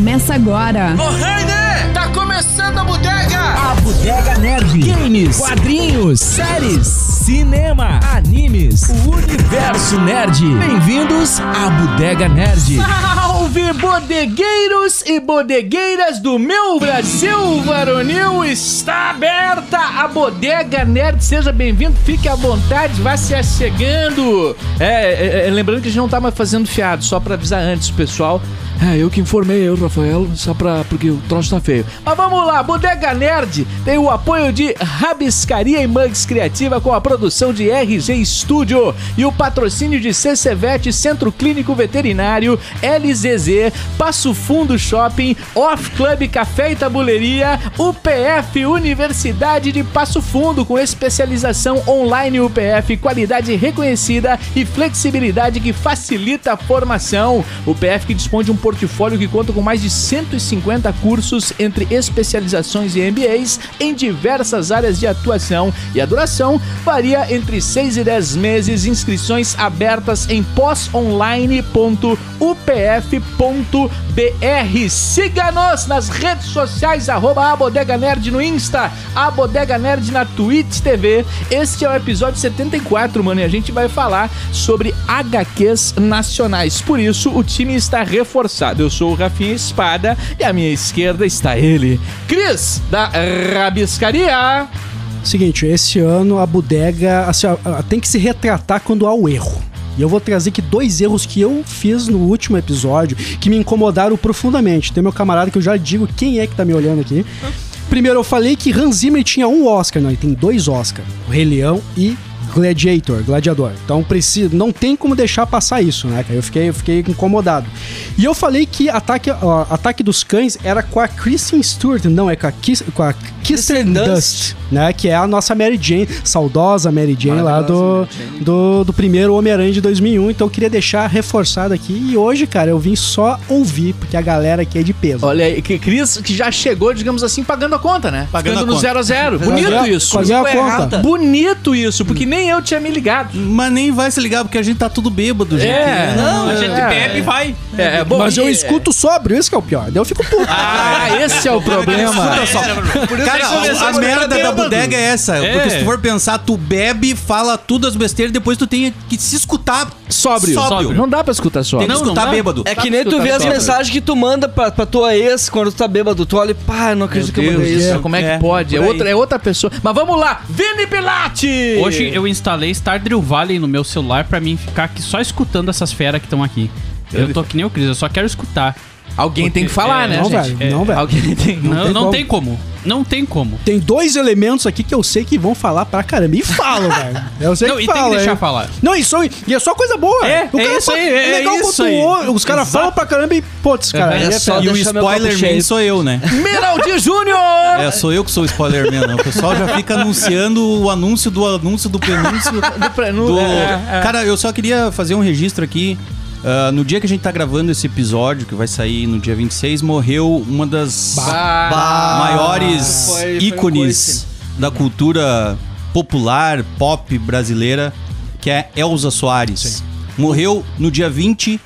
começa agora. Ô, Rainer, tá começando a bodega! A Bodega Nerd. Games, quadrinhos, séries, cinema, animes, o universo nerd. Bem-vindos à Bodega Nerd. Salve, bodegueiros e bodegueiras do meu Brasil varonil! Está aberta a Bodega Nerd. Seja bem-vindo, fique à vontade, vá se chegando. É, é, é, lembrando que a gente não tá mais fazendo fiado, só pra avisar antes, pessoal. É, eu que informei, eu, Rafael, só pra. porque o troço tá feio. Mas vamos lá, Bodega Nerd tem o apoio de Rabiscaria e Mugs Criativa com a produção de RG Studio e o patrocínio de CCVET, Centro Clínico Veterinário, LZZ, Passo Fundo Shopping, Off Club Café e Tabuleria, UPF Universidade de Passo Fundo com especialização online UPF, qualidade reconhecida e flexibilidade que facilita a formação. O PF que dispõe de um portfólio que conta com mais de 150 cursos entre especializações e MBAs em diversas áreas de atuação e a duração varia entre 6 e 10 meses. Inscrições abertas em pós-online.upf.br. Siga-nos nas redes sociais, arroba Bodega Nerd no Insta, a Bodega Nerd na Twitch TV. Este é o episódio 74, mano, e a gente vai falar sobre HQs nacionais. Por isso, o time está reforçado. Eu sou o Rafinha Espada e à minha esquerda está ele, Cris, da Rabiscaria. Seguinte, esse ano a bodega assim, tem que se retratar quando há o erro. E eu vou trazer aqui dois erros que eu fiz no último episódio que me incomodaram profundamente. Tem meu camarada que eu já digo quem é que tá me olhando aqui. Primeiro, eu falei que Hans Zimmer tinha um Oscar, não, ele tem dois Oscars: O Rei Leão e Gladiator, Gladiador. Então precisa, não tem como deixar passar isso, né? Eu fiquei, eu fiquei incomodado. E eu falei que Ataque, ó, Ataque dos Cães era com a Kristen Stewart, não, é com a, Kiss, com a Kirsten Dust, né? Que é a nossa Mary Jane, saudosa Mary Jane lá do, do, do primeiro Homem-Aranha de 2001. Então eu queria deixar reforçado aqui. E hoje, cara, eu vim só ouvir, porque a galera aqui é de peso. Olha aí, que Cris que já chegou, digamos assim, pagando a conta, né? Pagando Ficando no conta. 0 a 0 Bonito isso. fazer a Ficou conta. errada. Bonito isso, porque nem eu tinha me ligado. Mas nem vai se ligar, porque a gente tá tudo bêbado, gente. É, não, a a gente gente bebe e vai. É, é bom. Mas eu e- escuto sóbrio, isso que é o pior. Daí eu fico puto. Ah, esse é o problema. Escuta só. Cara, a, a merda da bodega é essa. Porque se tu for pensar, tu bebe, fala tudo as besteiras, depois tu tem que se escutar Sóbrio. Sóbrio. Não dá pra escutar Tem sóbrio. que escutar dá. bêbado. É que nem tu vê as mensagens que tu manda pra, pra tua ex quando tu tá bêbado. Tu olha e pá, não acredito que eu mandei isso. como é que É, pode? É outra, é outra pessoa. Mas vamos lá, Vini Pilate! Hoje eu instalei Stardew Valley no meu celular pra mim ficar aqui só escutando essas feras que estão aqui. Eu tô que nem o Cris, eu só quero escutar. Alguém tem que falar, É, né, não, gente? velho. Não, velho. Alguém tem. Não, tem não como. tem como. Não tem como. Tem dois elementos aqui que eu sei que vão falar pra caramba. E falam, velho. Eu sei Não, que e tem que falam, deixar falar. Não, isso e é só coisa boa. É, O é isso fala- aí, é legal isso quanto aí. o Os caras falam pra caramba e, putz, cara. É aí só E o spoiler man sou eu, né? Miraldi Júnior! É, sou eu que sou o spoiler man. né? O pessoal já fica anunciando o anúncio do anúncio do prenúncio. Do prenu- do... é, é. Cara, eu só queria fazer um registro aqui. Ah, no dia que a gente tá gravando esse episódio, que vai sair no dia 26, morreu uma das maiores Foi- foi ícones da cultura popular, pop brasileira, que é Elza Soares. Morreu no dia 20,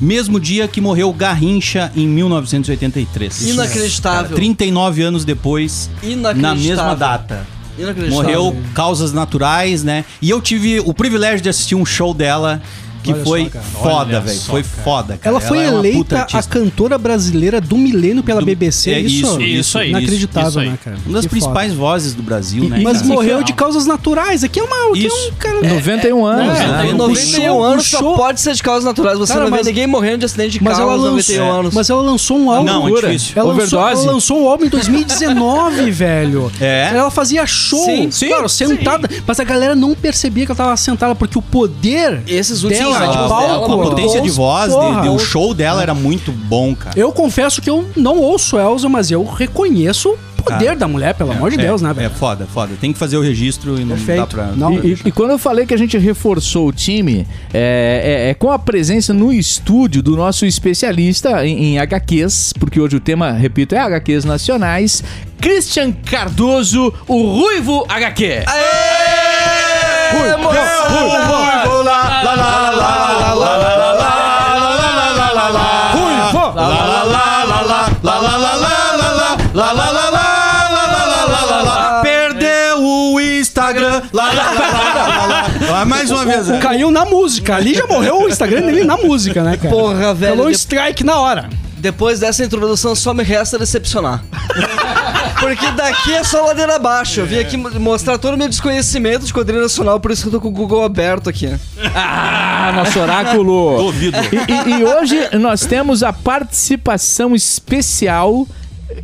mesmo dia que morreu Garrincha em 1983. Inacreditável. Cara, 39 anos depois, Inacreditável. na mesma data. Inacreditável. Morreu causas naturais, né? E eu tive o privilégio de assistir um show dela que Olha foi só, foda, velho. Foi cara. foda, cara. Ela foi é uma puta eleita a artista. cantora brasileira do milênio pela Do- BBC. é isso, isso, isso aí, Inacreditável, isso aí. né, cara? Uma das Que principais vozes do Brasil, foda. né? Mas cara? morreu de causas naturais. Aqui é uma. Aqui é Isso. um cara. 91 anos, É, né? o 91 show- anos só show- pode ser de causas naturais. Você Cara, não vê mas- ninguém morrendo de acidente de carro ela, aos lançou, 91 anos. mas ela lançou um álbum. Não, é difícil. Ela lançou, Overdose. ela lançou um álbum em 2019, velho. É? Ela fazia show, Sim, sim, claro, sentada. Mas a galera não percebia que ela tava sentada, porque o poder Esses últimos de palco, A muito potência de voz, de- de- o show dela era muito bom, cara. Eu confesso que eu não ouço Elza, mas eu reconheço o poder Cara, da mulher, pelo amor de É, Deus, né, É velho? foda, foda. Tem que fazer o registro e não dá Perfeito. pra... Não, E, e- e quando eu falei que a gente reforçou o time, é, é- é com a presença no estúdio do nosso especialista em, em HQs, porque hoje o tema, repito, é HQs nacionais, Christian Cardoso, o Ruivo HQ. Lá, Mais uma vez. é. Caiu na música. Ali já morreu o Instagram dele na música, né, cara? Porra, velho. Falou um strike na hora. Depois dessa introdução só me resta decepcionar. Porque daqui é só ladeira abaixo. Eu vim aqui mo- mostrar todo o meu desconhecimento de quadrilha nacional, por isso que eu tô com o Google aberto aqui. Ah, nosso oráculo. Duvido. E, e- e hoje nós temos a participação especial.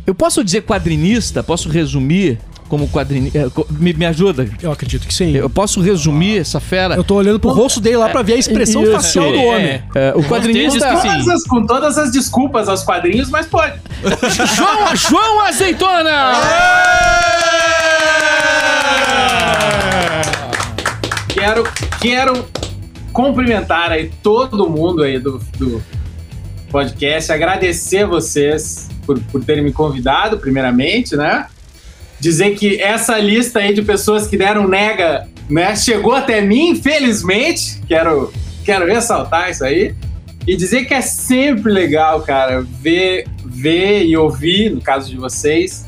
Eu posso dizer quadrinista? Posso resumir como quadrinista? Me, me ajuda. Eu acredito que sim. Eu posso resumir essa fera? Eu tô olhando pro rosto dele lá pra ver a expressão Isso, facial do é, homem. é, o quadrinista. Diz que sim. Todas as- com todas as desculpas aos quadrinhos, mas pode. João, João Azeitona! Quero, quero cumprimentar aí todo mundo aí do, do podcast, agradecer vocês por, por terem me convidado, primeiramente, né? Dizer que essa lista aí de pessoas que deram nega, né, chegou até mim, infelizmente. Quero, quero ressaltar isso aí. E dizer que é sempre legal, cara, ver, ver e ouvir, no caso de vocês,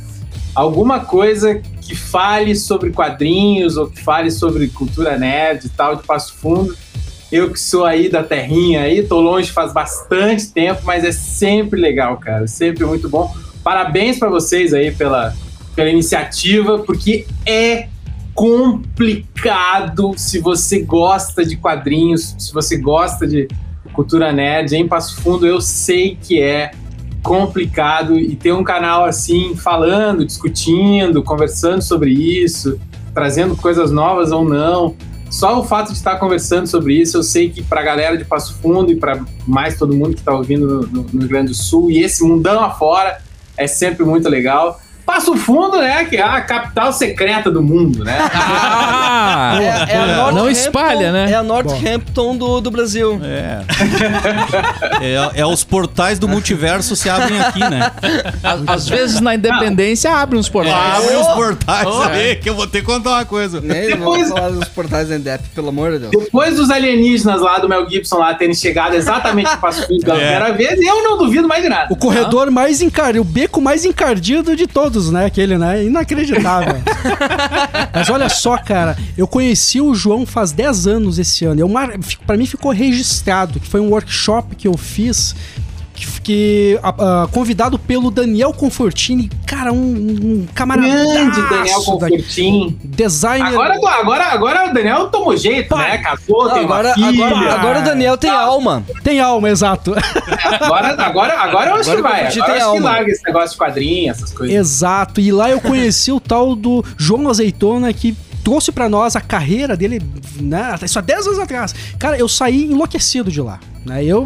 alguma coisa que fale sobre quadrinhos ou que fale sobre cultura nerd e tal de Passo Fundo. Eu que sou aí da terrinha aí, tô longe faz bastante tempo, mas é sempre legal, cara, sempre muito bom. Parabéns pra vocês aí pela, pela iniciativa, porque é complicado se você gosta de quadrinhos, se você gosta de cultura nerd em Passo Fundo, eu sei que é complicado e ter um canal assim falando, discutindo, conversando sobre isso, trazendo coisas novas ou não. Só o fato de estar conversando sobre isso, eu sei que para a galera de Passo Fundo e para mais todo mundo que está ouvindo no, no- no Rio Grande do Sul e esse mundão afora é sempre muito legal. Passo Fundo, né, que é a capital secreta do mundo, né? Ah! É, é a Não Northampton- espalha, né? É a Northampton do, do Brasil. É. é. É os portais do multiverso se abrem aqui, né? Às, às vezes na independência abre uns portais. Abre os portais aí, que eu vou ter que contar uma coisa. Nem Depois- vou falar dos portais da Endep, pelo amor de Deus. Depois dos alienígenas lá do Mel Gibson lá terem chegado exatamente no Passo Fundo pela É. primeira vez, eu não duvido mais de nada. O corredor mais encardido, o beco mais encardido de todos, né? Aquele, né? Inacreditável. Mas olha só, cara, eu conheci o João faz 10 anos esse ano. Eu, mar... Pra mim ficou registrado, que foi um workshop que eu fiz. Que, que, a- a- convidado pelo Daniel Confortini, cara, um, um camarada. Grande Daniel Confortin. Designer. Agora, agora, agora o Daniel tomou jeito, né? Casou, tem Agora, agora, agora o Daniel tem alma. Tem alma, exato. Agora, agora, agora eu acho que vai. Agora tem eu acho que alma. larga esse negócio de quadrinho, essas coisas. Exato. E lá eu conheci o tal do João Azeitona que trouxe pra nós a carreira dele, né? Isso há 10 anos atrás. Cara, eu saí enlouquecido de lá, né? Eu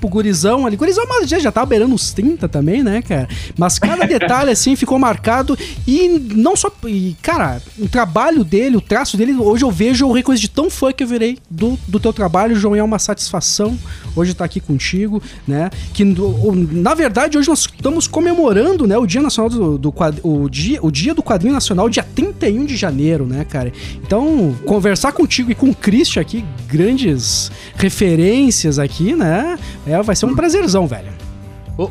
tipo, gurizão ali. Gurizão, mas já, já tava beirando uns 30 também, né, cara? Mas cada detalhe, assim, ficou marcado. E não só. E, cara, o trabalho dele, o traço dele, hoje eu vejo, eu reconheço de tão fã que eu virei do, do teu trabalho, João. É uma satisfação hoje estar aqui contigo, né? Que, o- na verdade, hoje nós estamos comemorando, né, o Dia Nacional do, do o, dia, o Dia do Quadrinho Nacional, dia 31 de janeiro, né, cara? Então, conversar contigo e com o Christian aqui, grandes referências aqui, né? É, vai ser um prazerzão, velho.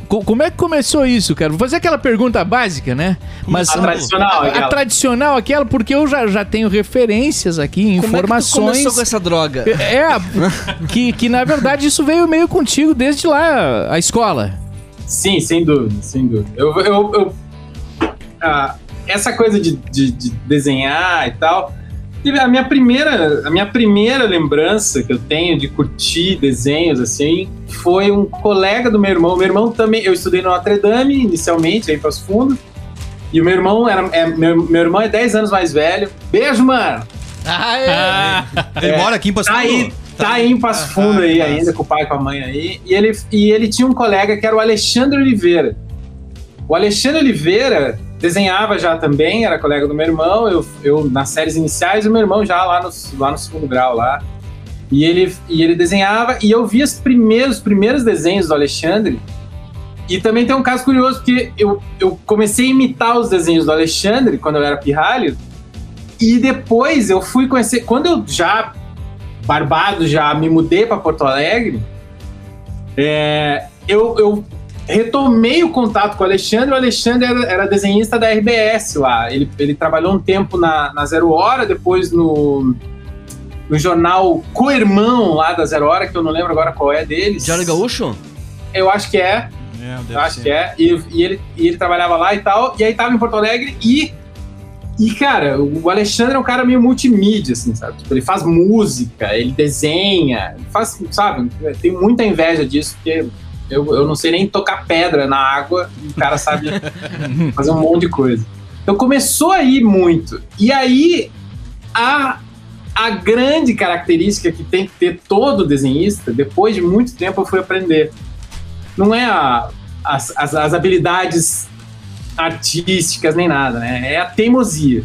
Como é que começou isso, cara? Vou fazer aquela pergunta básica, né? Mas A tradicional, a, a tradicional aquela, porque eu já, já tenho referências aqui, Como é que tu informações. começou com essa droga? É, que, que na verdade isso veio meio contigo desde lá, a escola. Sim, sem dúvida, sem dúvida. Eu, eu, eu- ah, essa coisa de, de- de desenhar e tal. A minha, primeira, a minha primeira lembrança que eu tenho de curtir desenhos assim foi um colega do meu irmão. Meu irmão também. Eu estudei no Notre Dame inicialmente, aí em Passo Fundo. E o meu irmão era. é, meu, meu irmão é 10 anos mais velho. Beijo, mano! Ele É. mora aqui em Passo Tá aí, Fundo? tá aí em Passo Fundo aí ainda, com o pai e com a mãe aí. E ele, e ele tinha um colega que era o Alexandre Oliveira. O Alexandre Oliveira desenhava já também, era colega do meu irmão, eu, eu nas séries iniciais, o meu irmão já lá no, lá no segundo grau lá. E ele, e ele desenhava, e eu vi os primeiros, os primeiros desenhos do Alexandre. E também tem um caso curioso, porque eu, eu comecei a imitar os desenhos do Alexandre quando eu era pirralho, e depois eu fui conhecer. Quando eu já, barbado, já me mudei para Porto Alegre, é, eu, eu retomei o contato com o Alexandre. O Alexandre era, era desenhista da RBS lá. Ele, ele trabalhou um tempo na, na Zero Hora, depois no, no jornal Co-Irmão lá da Zero Hora, que eu não lembro agora qual é deles. Diário Gaúcho? Eu acho que é. Eu acho que é. E, e ele, e ele trabalhava lá e tal. E aí tava em Porto Alegre e. E, cara, o Alexandre é um cara meio multimídia, assim, sabe? Tipo, ele faz música, ele desenha, ele faz, sabe? Tem muita inveja disso, porque eu, eu não sei nem tocar pedra na água e o cara sabe fazer um monte de coisa. Então começou a ir muito. E aí, a, a grande característica que tem que ter todo desenhista, depois de muito tempo eu fui aprender. Não é a, as, as, as habilidades artísticas nem nada, né? É a teimosia.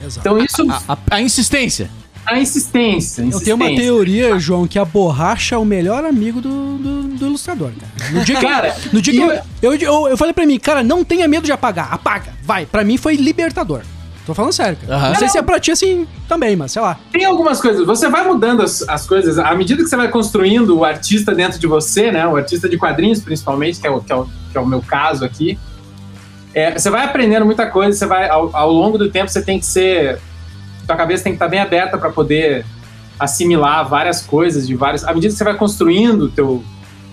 Exato. Então isso, A, a- a insistência. A insistência. Eu tenho uma teoria, João, que a borracha é o melhor amigo do, do, do ilustrador, cara. No dia que, Cara, no dia que eu, eu- eu, eu, falei pra mim, cara, não tenha medo de apagar, apaga, vai. Pra mim foi libertador. Tô falando sério, cara. Aham. Não sei se é pra ti assim também, mas sei lá. Tem algumas coisas, você vai mudando as, as coisas, à medida que você vai construindo o artista dentro de você, né? O artista de quadrinhos, principalmente, que é o, que é o, que é o meu caso aqui. é, você vai aprendendo muita coisa, você vai, ao, ao longo do tempo, você tem que ser. Tua cabeça tem que estar bem aberta para poder assimilar várias coisas de vários. À medida que você vai construindo o teu,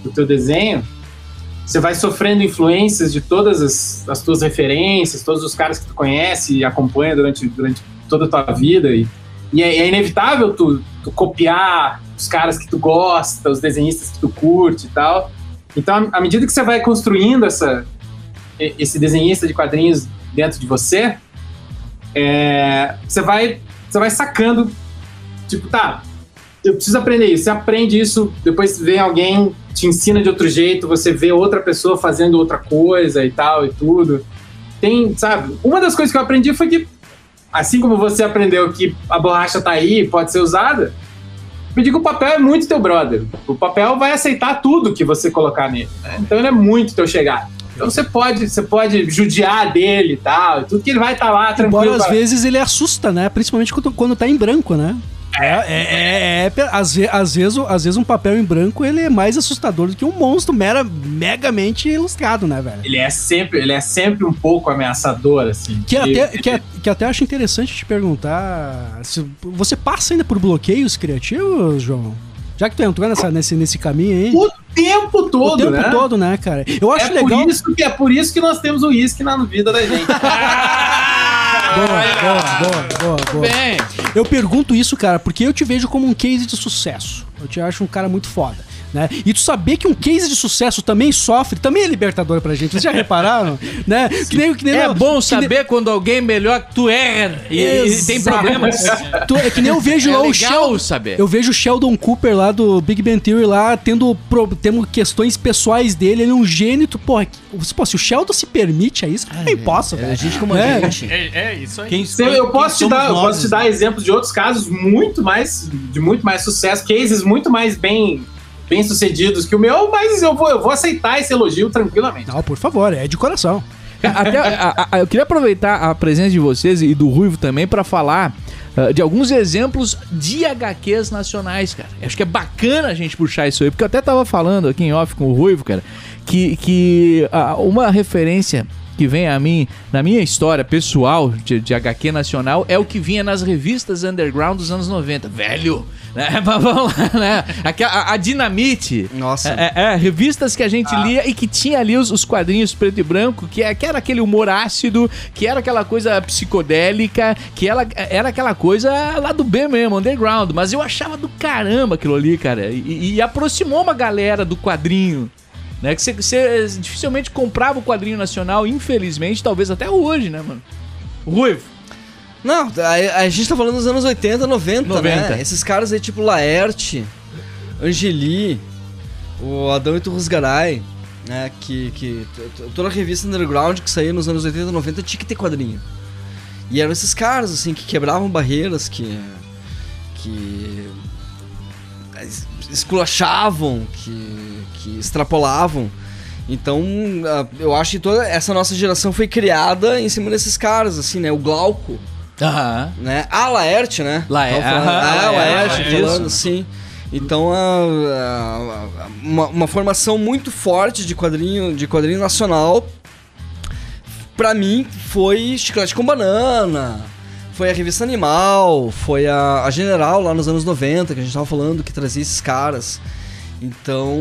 o teu desenho, você vai sofrendo influências de todas as, as tuas referências, todos os caras que tu conhece e acompanha durante, durante toda a tua vida. E, e é, é inevitável tu, tu copiar os caras que tu gosta, os desenhistas que tu curte e tal. Então, à medida que você vai construindo essa, esse desenhista de quadrinhos dentro de você, é, você, vai, você vai sacando, tipo, tá, eu preciso aprender isso. Você aprende isso, depois vem alguém, te ensina de outro jeito, você vê outra pessoa fazendo outra coisa e tal e tudo. Tem, sabe? Uma das coisas que eu aprendi foi que, assim como você aprendeu que a borracha tá aí, pode ser usada, me diga o papel é muito teu brother. O papel vai aceitar tudo que você colocar nele. né? Então ele é muito teu chegado. Então você pode, você pode judiar dele e tal, e tudo que ele vai estar lá tranquilo. Embora às pra- vezes ele assusta, né? Principalmente quando, quando tá em branco, né? É, é, é, é, é- às, às, vezes, às vezes um papel em branco ele é mais assustador do que um monstro mera, megamente ilustrado, né, velho? Ele é sempre, ele é sempre um pouco ameaçador, assim. Que Ele- até, que, que até acho interessante te perguntar. Se você passa ainda por bloqueios criativos, João? Já que tu entrou nessa, nesse, nesse caminho aí. O tempo todo, o tempo né? todo, né, cara? Eu acho é legal. Por isso que, é por isso que nós temos o uísque na vida da gente. Boa, boa, boa, boa, boa. Bem, Eu pergunto isso, cara, porque eu te vejo como um case de sucesso. Eu te acho um cara muito foda. Né? E tu saber que um case de sucesso também sofre, também é libertador pra gente. Vocês já repararam? né? Que nem, que nem é bom que nem- saber quando alguém melhor que tu erra e, e tem problemas. Tu- é que nem eu vejo É lá o Sheldon. saber. Eu vejo o Sheldon Cooper lá do Big Bang Theory lá tendo, pro- tendo questões pessoais dele. Ele é um gênio. Tu, porra, que- pô, se o Sheldon se permite a isso, eu também posso, É velho. gente como a É. gente. É, isso aí. Quem, Você- eu posso te, dar, nós, posso te dar exemplos de outros casos muito mais de muito mais sucesso, cases muito mais bem bem sucedidos que o meu, mas eu vou, eu vou aceitar esse elogio tranquilamente. Não, por favor, é de coração. Até, a- a- eu queria aproveitar a presença de vocês e do Ruivo também pra falar ah, de alguns exemplos de HQs nacionais, cara. Acho que é bacana a gente puxar isso aí, porque eu até tava falando aqui em off com o Ruivo, cara, que, que ah, uma referência que vem a mim, na minha história pessoal de, de HQ nacional, é o que vinha nas revistas underground dos anos 90. Velho! Né? Mas Vamos lá, né? Aqui, a, a Dinamite. Nossa. É, é, é, revistas que a gente lia e que tinha ali os, os quadrinhos preto e branco, que, é- que era aquele humor ácido, que era aquela coisa psicodélica, que ela, era aquela coisa lá do B mesmo, underground. Mas eu achava do caramba aquilo ali, cara. E, e aproximou uma galera do quadrinho. Né, que você- você dificilmente comprava o quadrinho nacional, infelizmente, talvez até hoje, né, mano? Ruivo. Não, a, a gente tá falando dos anos 80, 90, 90. né? Esses caras aí, tipo Laerte, Angeli, o Adão Iturrusgaray, né? Que, que toda a revista underground que saía nos anos 80, 90 tinha que ter quadrinho. E eram esses caras, assim, que quebravam barreiras, que. que. es- esculachavam, que, que extrapolavam. Então, eu acho que toda essa nossa geração foi criada em cima desses caras, assim, né? O Glauco, Aham. né? Ah, Laerte, né? Laerte, aham, Ah, Laerte, Laerte, isso. falando, sim. Então, a- a- a- uma, uma formação muito forte de quadrinho, de quadrinho nacional, pra mim, foi Chiclete com Banana, foi a Revista Animal, foi a, a General lá nos anos 90, que a gente tava falando, que trazia esses caras. Então,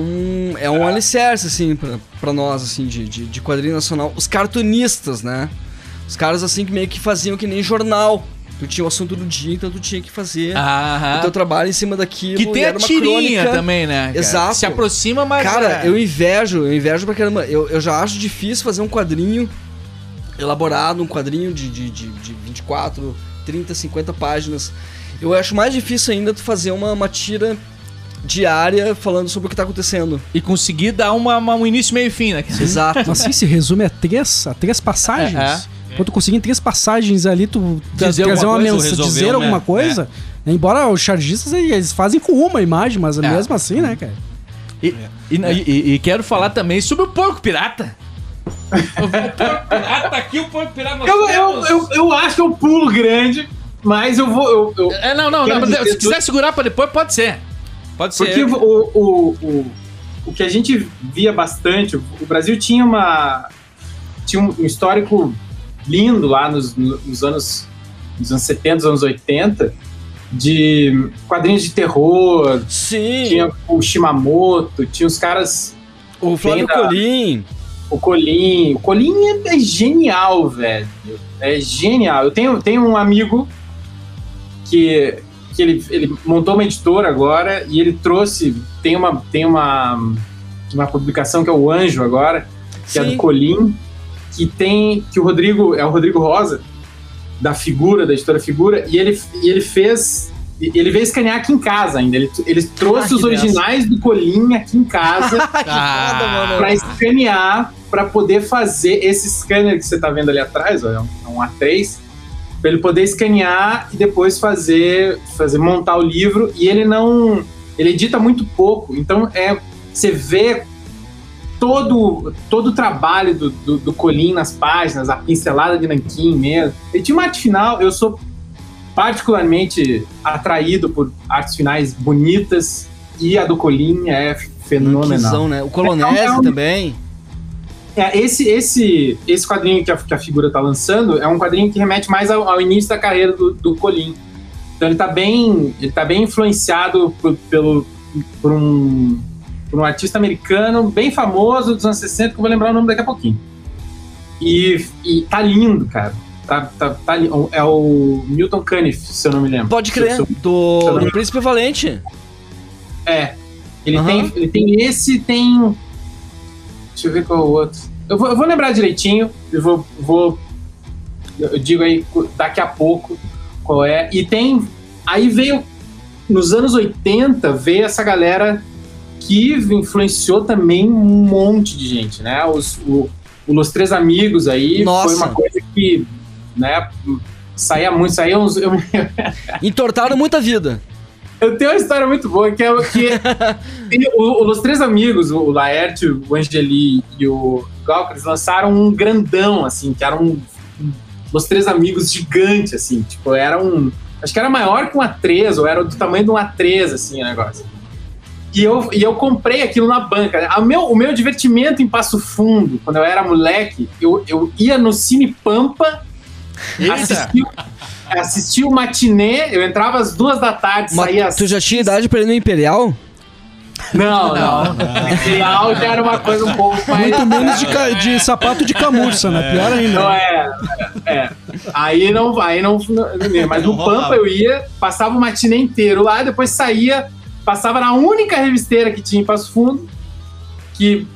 é um alicerce, assim, pra, pra nós, assim, de, de, de quadrinho nacional. Os cartunistas, né? Os caras, assim, que meio que faziam que nem jornal. Tu tinha o assunto do dia, então tu tinha que fazer Aham. o teu trabalho em cima daquilo. Que tem a era uma tirinha crônica. também, né? cara? Exato. Se aproxima, mas. Cara, é. eu invejo, eu invejo pra caramba. Eu, eu já acho difícil fazer um quadrinho elaborado, um quadrinho de, de, de, de 24, 30, 50 páginas. Eu acho mais difícil ainda tu fazer uma, uma tira diária falando sobre o que tá acontecendo. E conseguir dar uma, uma- um início, meio e fim, né? Exato. Assim se resume a três, a três passagens. É, Quando tu conseguir em três passagens ali, tu Dizer trazer uma mensagem, dizer uma- alguma coisa. né? Embora os chargistas eles fazem com uma imagem, mas É. mesmo assim, né, cara? E, e, e- e quero falar também sobre o porco pirata. o porco pirata aqui, o porco pirata. Eu, eu, eu, eu acho que é um pulo grande, mas eu vou. Eu, eu- É, não, não, não. Se quiser segurar pra depois, pode ser. Pode ser. porque o, o, o, o que a gente via bastante, o Brasil tinha uma. Tinha um histórico lindo lá nos, nos anos. Nos anos 70, anos 80, de quadrinhos de terror. Sim. Tinha o Shimamoto, tinha os caras o Flávio da- Colim. O Colim. O Colim é, é genial, velho. É genial. Eu tenho, tenho um amigo que, que ele, ele montou uma editora agora e ele trouxe. Tem uma, tem uma, uma publicação que é o Anjo agora, que é Sim. do Colim, que tem. que o Rodrigo. É o Rodrigo Rosa, da figura, da editora Figura, e ele, e ele fez. Ele veio escanear aqui em casa ainda. Ele, ele trouxe Ah, os originais do Colim aqui em casa Ah, para escanear, para poder fazer esse scanner que você tá vendo ali atrás, ó, é um, é um A3, para ele poder escanear e depois fazer, fazer montar o livro. E ele não, ele edita muito pouco, então é você vê todo todo o trabalho do, do, do Colin nas páginas, a pincelada de nanquim mesmo. Ele tinha uma arte final, eu sou particularmente atraído por artes finais bonitas e a do Colin é fenomenal. Né? O Colonese É um- também. É, esse, esse, esse quadrinho que a, que a figura tá lançando é um quadrinho que remete mais ao, ao início da carreira do, do Colin. Então ele tá bem, ele tá bem influenciado por, pelo, por, um, por um artista americano bem famoso dos anos 60, que eu vou lembrar o nome daqui a pouquinho. E, e tá lindo, cara. Tá, tá, tá é o Milton Caniff, se eu não me lembro. Pode crer. Eu- Do, do Príncipe Valente. É. Ele, Aham. tem, ele tem esse, tem. Deixa eu ver qual é o outro. Eu vou, eu vou lembrar direitinho. Eu vou, vou. Eu digo aí daqui a pouco qual é. E tem. Aí veio. Nos anos 80, veio essa galera que influenciou também um monte de gente, né? Os, o, o Los Três Amigos aí Nossa. foi uma coisa que. Né, saía muito, saía uns. Eu, Entortaram muita vida. eu tenho uma história muito boa, que é o que o- os três amigos, o Laerte, o Angeli e o Galco, eles lançaram um grandão, assim, que era um, um- os três amigos gigante, assim, tipo, era um, acho que era maior que um A3, ou era do tamanho de um A3, assim, o negócio. E eu, e eu comprei aquilo na banca. A meu, o meu divertimento em Passo Fundo, quando eu era moleque, eu, eu ia no Cine Pampa, assistia, assistia o matinê, eu entrava às duas da tarde, Mas saía às tu já tinha idade pra ir no Imperial? não, não. Imperial já era uma coisa um pouco mais. Muito menos de, ca- de sapato de camurça, né? Pior ainda. Não é, é. Aí não, aí não, não mas no. Pampa eu ia, passava o matinê inteiro lá, depois saía, passava na única revisteira que tinha em Passo Fundo, que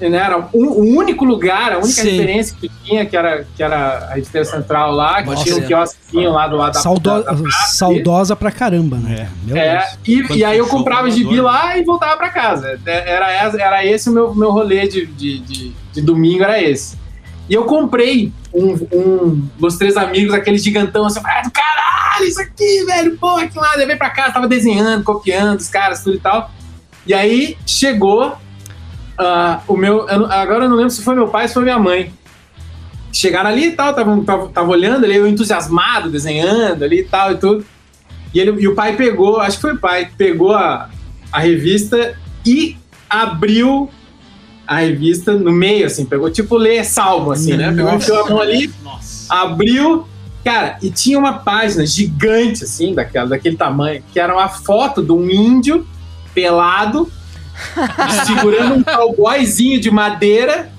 né, era o, o único lugar, a única Sim. referência que tinha, que era, que era a revisteira central lá, que Nossa. tinha um quiosquinho lá do lado da, Saudo- da, da saudosa pra caramba, né? Meu É, Deus. e, e aí eu comprava gibi né? lá e voltava pra casa. É, Era, era esse o meu, meu rolê de, de, de, de domingo, era esse. E eu comprei um, um dos três amigos, aquele gigantão, assim, ah, caralho, isso aqui, velho, pô, que lá, levei pra casa, tava desenhando, copiando os caras, tudo e tal. E aí chegou ah, o meu, eu agora eu não lembro se foi meu pai ou se foi minha mãe. Chegaram ali e tal, tava, tava, tava olhando ali, eu entusiasmado, desenhando ali e tal e tudo. E, ele, e o pai pegou, acho que foi o pai, pegou a, a revista e abriu a revista no meio, assim, pegou tipo ler salmo, assim, né? Pegou, enfiou a mão ali, abriu, cara, e tinha uma página gigante, assim, daquela, daquele tamanho, que era uma foto de um índio pelado, segurando um cowboyzinho de madeira,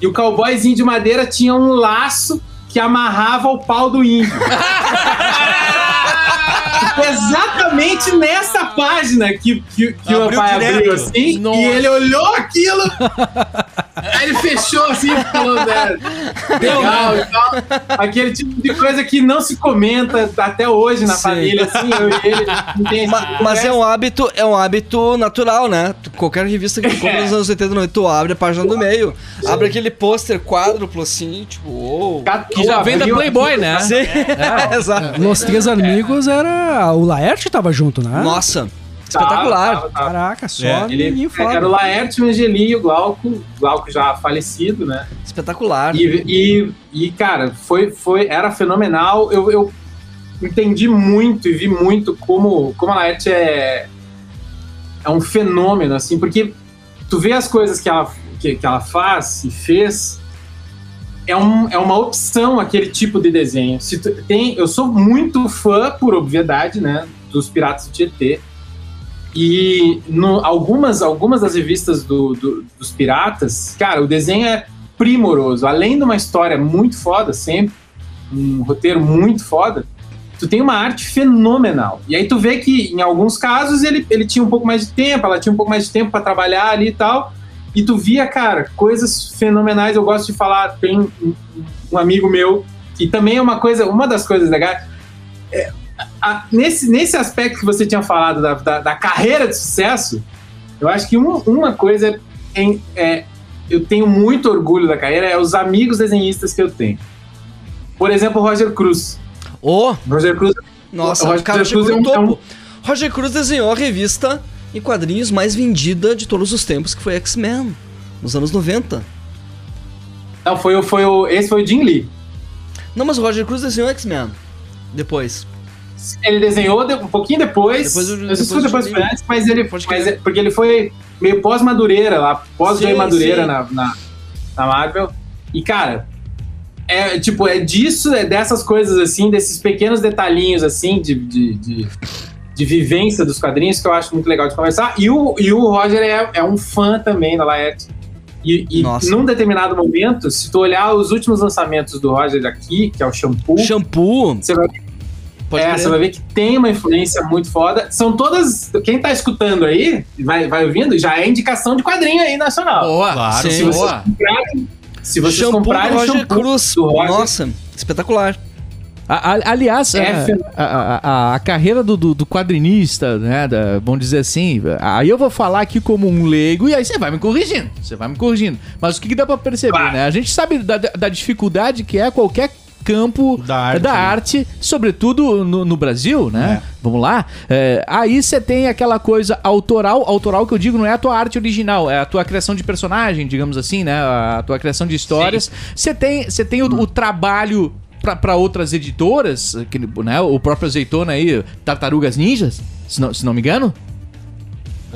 e o cowboyzinho de madeira tinha um laço que amarrava o pau do índio. Exatamente nessa página que, que, que o pai direto. abriu assim, Nossa. e ele olhou aquilo, aí ele fechou assim, falou, né, legal e tal. Aquele tipo de coisa que não se comenta até hoje na Sim. família, assim, eu e ele. tem mas é um hábito, é um hábito natural, né? Qualquer revista que compra nos anos 80, 90, tu abre a página do meio. Abre aquele pôster quádruplo assim, tipo, uou. Que já vem da Playboy, né? Sim, exato. Nos Três Amigos era. O Laerte tava junto, né? Nossa, espetacular. tava, tava. Caraca, só É, Ele, ninguém fala. era o Laerte, o Angeli e o Glauco, Glauco já falecido, né? Espetacular. E, e, e, cara, foi, foi, era fenomenal. Eu, eu entendi muito e vi muito como, como a Laerte é, é um fenômeno, assim, porque tu vê as coisas que ela, que, que ela faz e fez, é, um, é uma opção aquele tipo de desenho. Se tem, eu sou muito fã, por obviedade, né, dos Piratas do Tietê. E no, algumas, algumas das revistas do, do- dos piratas, cara, o desenho é primoroso. Além de uma história muito foda, sempre, um roteiro muito foda, tu tem uma arte fenomenal. E aí tu vê que, em alguns casos, ele, ele tinha um pouco mais de tempo, ela tinha um pouco mais de tempo para trabalhar ali e tal. E tu via, cara, coisas fenomenais. Eu gosto de falar, tem um, um amigo meu, que também é uma coisa, uma das coisas legais. é, a- nesse, nesse aspecto que você tinha falado da, da, da carreira de sucesso, eu acho que um- uma coisa em- é, eu tenho muito orgulho da carreira é os amigos desenhistas que eu tenho. Por exemplo, Roger Cruz. Ô, O Roger Cruz nossa, O Roger cara Cruz é é um- topo. Roger Cruz desenhou a revista em quadrinhos mais vendida de todos os tempos, que foi X-Men, nos anos 90. Não, foi, o- foi o, esse foi o Jim Lee. Não, mas o Roger Cruz desenhou X-Men. Depois. Ele desenhou de- um pouquinho depois. Depois eu- depois depois foi vi. antes, mas ele. Mas é- porque ele foi meio pós-madureira lá, pós-Joy Madureira na, na, na Marvel. E, cara, é tipo, é disso, é dessas coisas assim, desses pequenos detalhinhos assim de, de, de, de vivência dos quadrinhos que eu acho muito legal de conversar. E o, e o Roger é, é um fã também da Laerte. E, e Nossa. num determinado momento, se tu olhar os últimos lançamentos do Roger aqui, que é o Shampoo, Shampoo. você vai Pode é, você vai ver que tem uma influência muito foda. São todas. Quem tá escutando aí, vai, vai ouvindo, já é indicação de quadrinho aí nacional. Boa. Claro. Sim. se vocês Boa. comprarem. Se vocês Shampoo do comprarem Roger shampoo Cruz. do Roger, Nossa, espetacular. A- a- aliás, É a, a- carreira do, do- do quadrinista, né? da- vamos dizer assim. Aí eu vou falar aqui como um leigo e aí você vai me corrigindo. Você vai me corrigindo. Mas o que, que dá pra perceber, né? A gente sabe da, da- da dificuldade que é qualquer campo Da arte, da arte, sobretudo no, no Brasil, né? Vamos lá. É, aí você tem aquela coisa autoral, autoral que eu digo não é a tua arte original, é a tua criação de personagem, digamos assim, né? A tua criação de histórias. Você tem, você tem o, o trabalho para outras editoras, que, né? O próprio Azeitona aí, Tartarugas Ninjas, se não, se não me engano.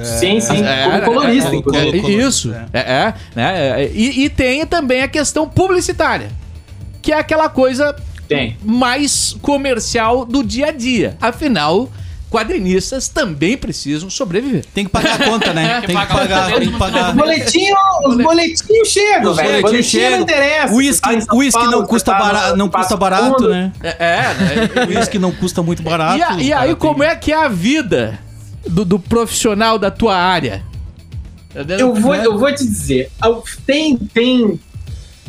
Sim, sim. É, como é, colorista, é, inclusive. É, colorista, isso. é. É, é, né? É, E, e tem também a questão publicitária, que é aquela coisa Tem. mais comercial do dia a dia. Afinal, quadrinistas também precisam sobreviver. Tem que pagar a conta, né? Tem que pagar, tem que pagar. Os boletinhos, os boletinhos chegam, Os velho. boletinhos Boletinho chegam. não interessa. São uísque Paulo, não custa tá barato, não custa barato, né? É, é né? Uísque não custa muito barato. E, a- e aí, caras como é que é a vida do, do profissional da tua área? Eu vou, eu vou te dizer, tem, tem,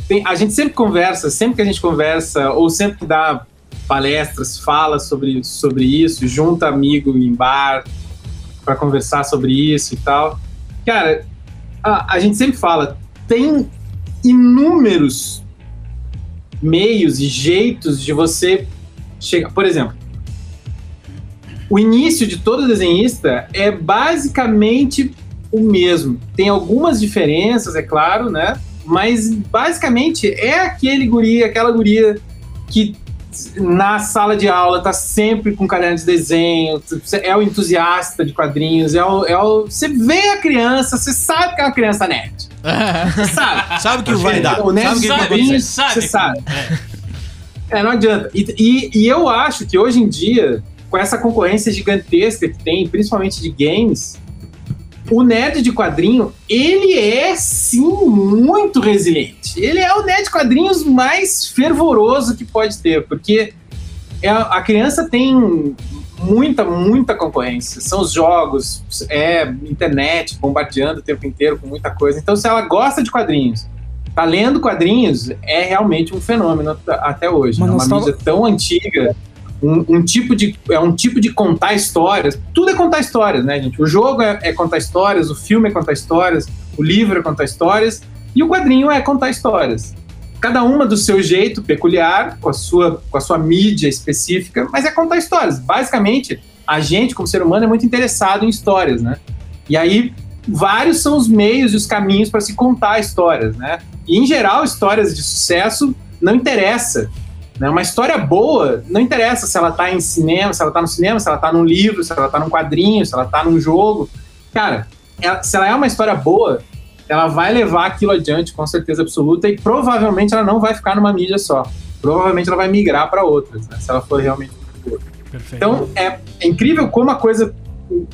tem- A gente sempre conversa, sempre que a gente conversa, ou sempre que dá palestras, fala sobre, sobre isso, junta amigo em bar para conversar sobre isso e tal. Cara, a, a gente sempre fala, tem inúmeros meios e jeitos de você chegar. Por exemplo, o início de todo desenhista é basicamente o mesmo. Tem algumas diferenças, é claro, né? Mas basicamente é aquele guri, aquela guria que na sala de aula, tá sempre com caderno de desenho, é o entusiasta de quadrinhos, é o, é o. Você vê a criança, você sabe que é uma criança nerd. Você sabe. Sabe o que vai dar. O nerd Sabe de quadrinhos, sabe. você sabe. É, não adianta. E, e, e eu acho que hoje em dia, com essa concorrência gigantesca que tem, principalmente de games, o nerd de quadrinho, ele é sim muito resiliente. Ele é o nerd de quadrinhos mais fervoroso que pode ter, porque é, a criança tem muita, muita concorrência. São os jogos, é internet bombardeando o tempo inteiro com muita coisa. Então, se ela gosta de quadrinhos, tá lendo quadrinhos, é realmente um fenômeno at- até hoje. É uma nós tava- mídia tão antiga. Um, um tipo de é um tipo de contar histórias tudo é contar histórias né gente o jogo é, é contar histórias o filme é contar histórias o livro é contar histórias e o quadrinho é contar histórias cada uma do seu jeito peculiar, com a sua, com a sua mídia específica, mas é contar histórias. Basicamente, a gente, como ser humano, é muito interessado em histórias, né? E aí, vários são os meios e os caminhos para se contar histórias, né? E, em geral, histórias de sucesso não interessa. Né? Uma história boa não interessa se ela tá em cinema, se ela tá no cinema, se ela tá num livro, se ela tá num quadrinho, se ela tá num jogo. Cara, ela- se ela é uma história boa, ela vai levar aquilo adiante com certeza absoluta e provavelmente ela não vai ficar numa mídia só. Provavelmente ela vai migrar para outras, né, se ela for realmente boa. Perfeito. Então é, é incrível como a coisa,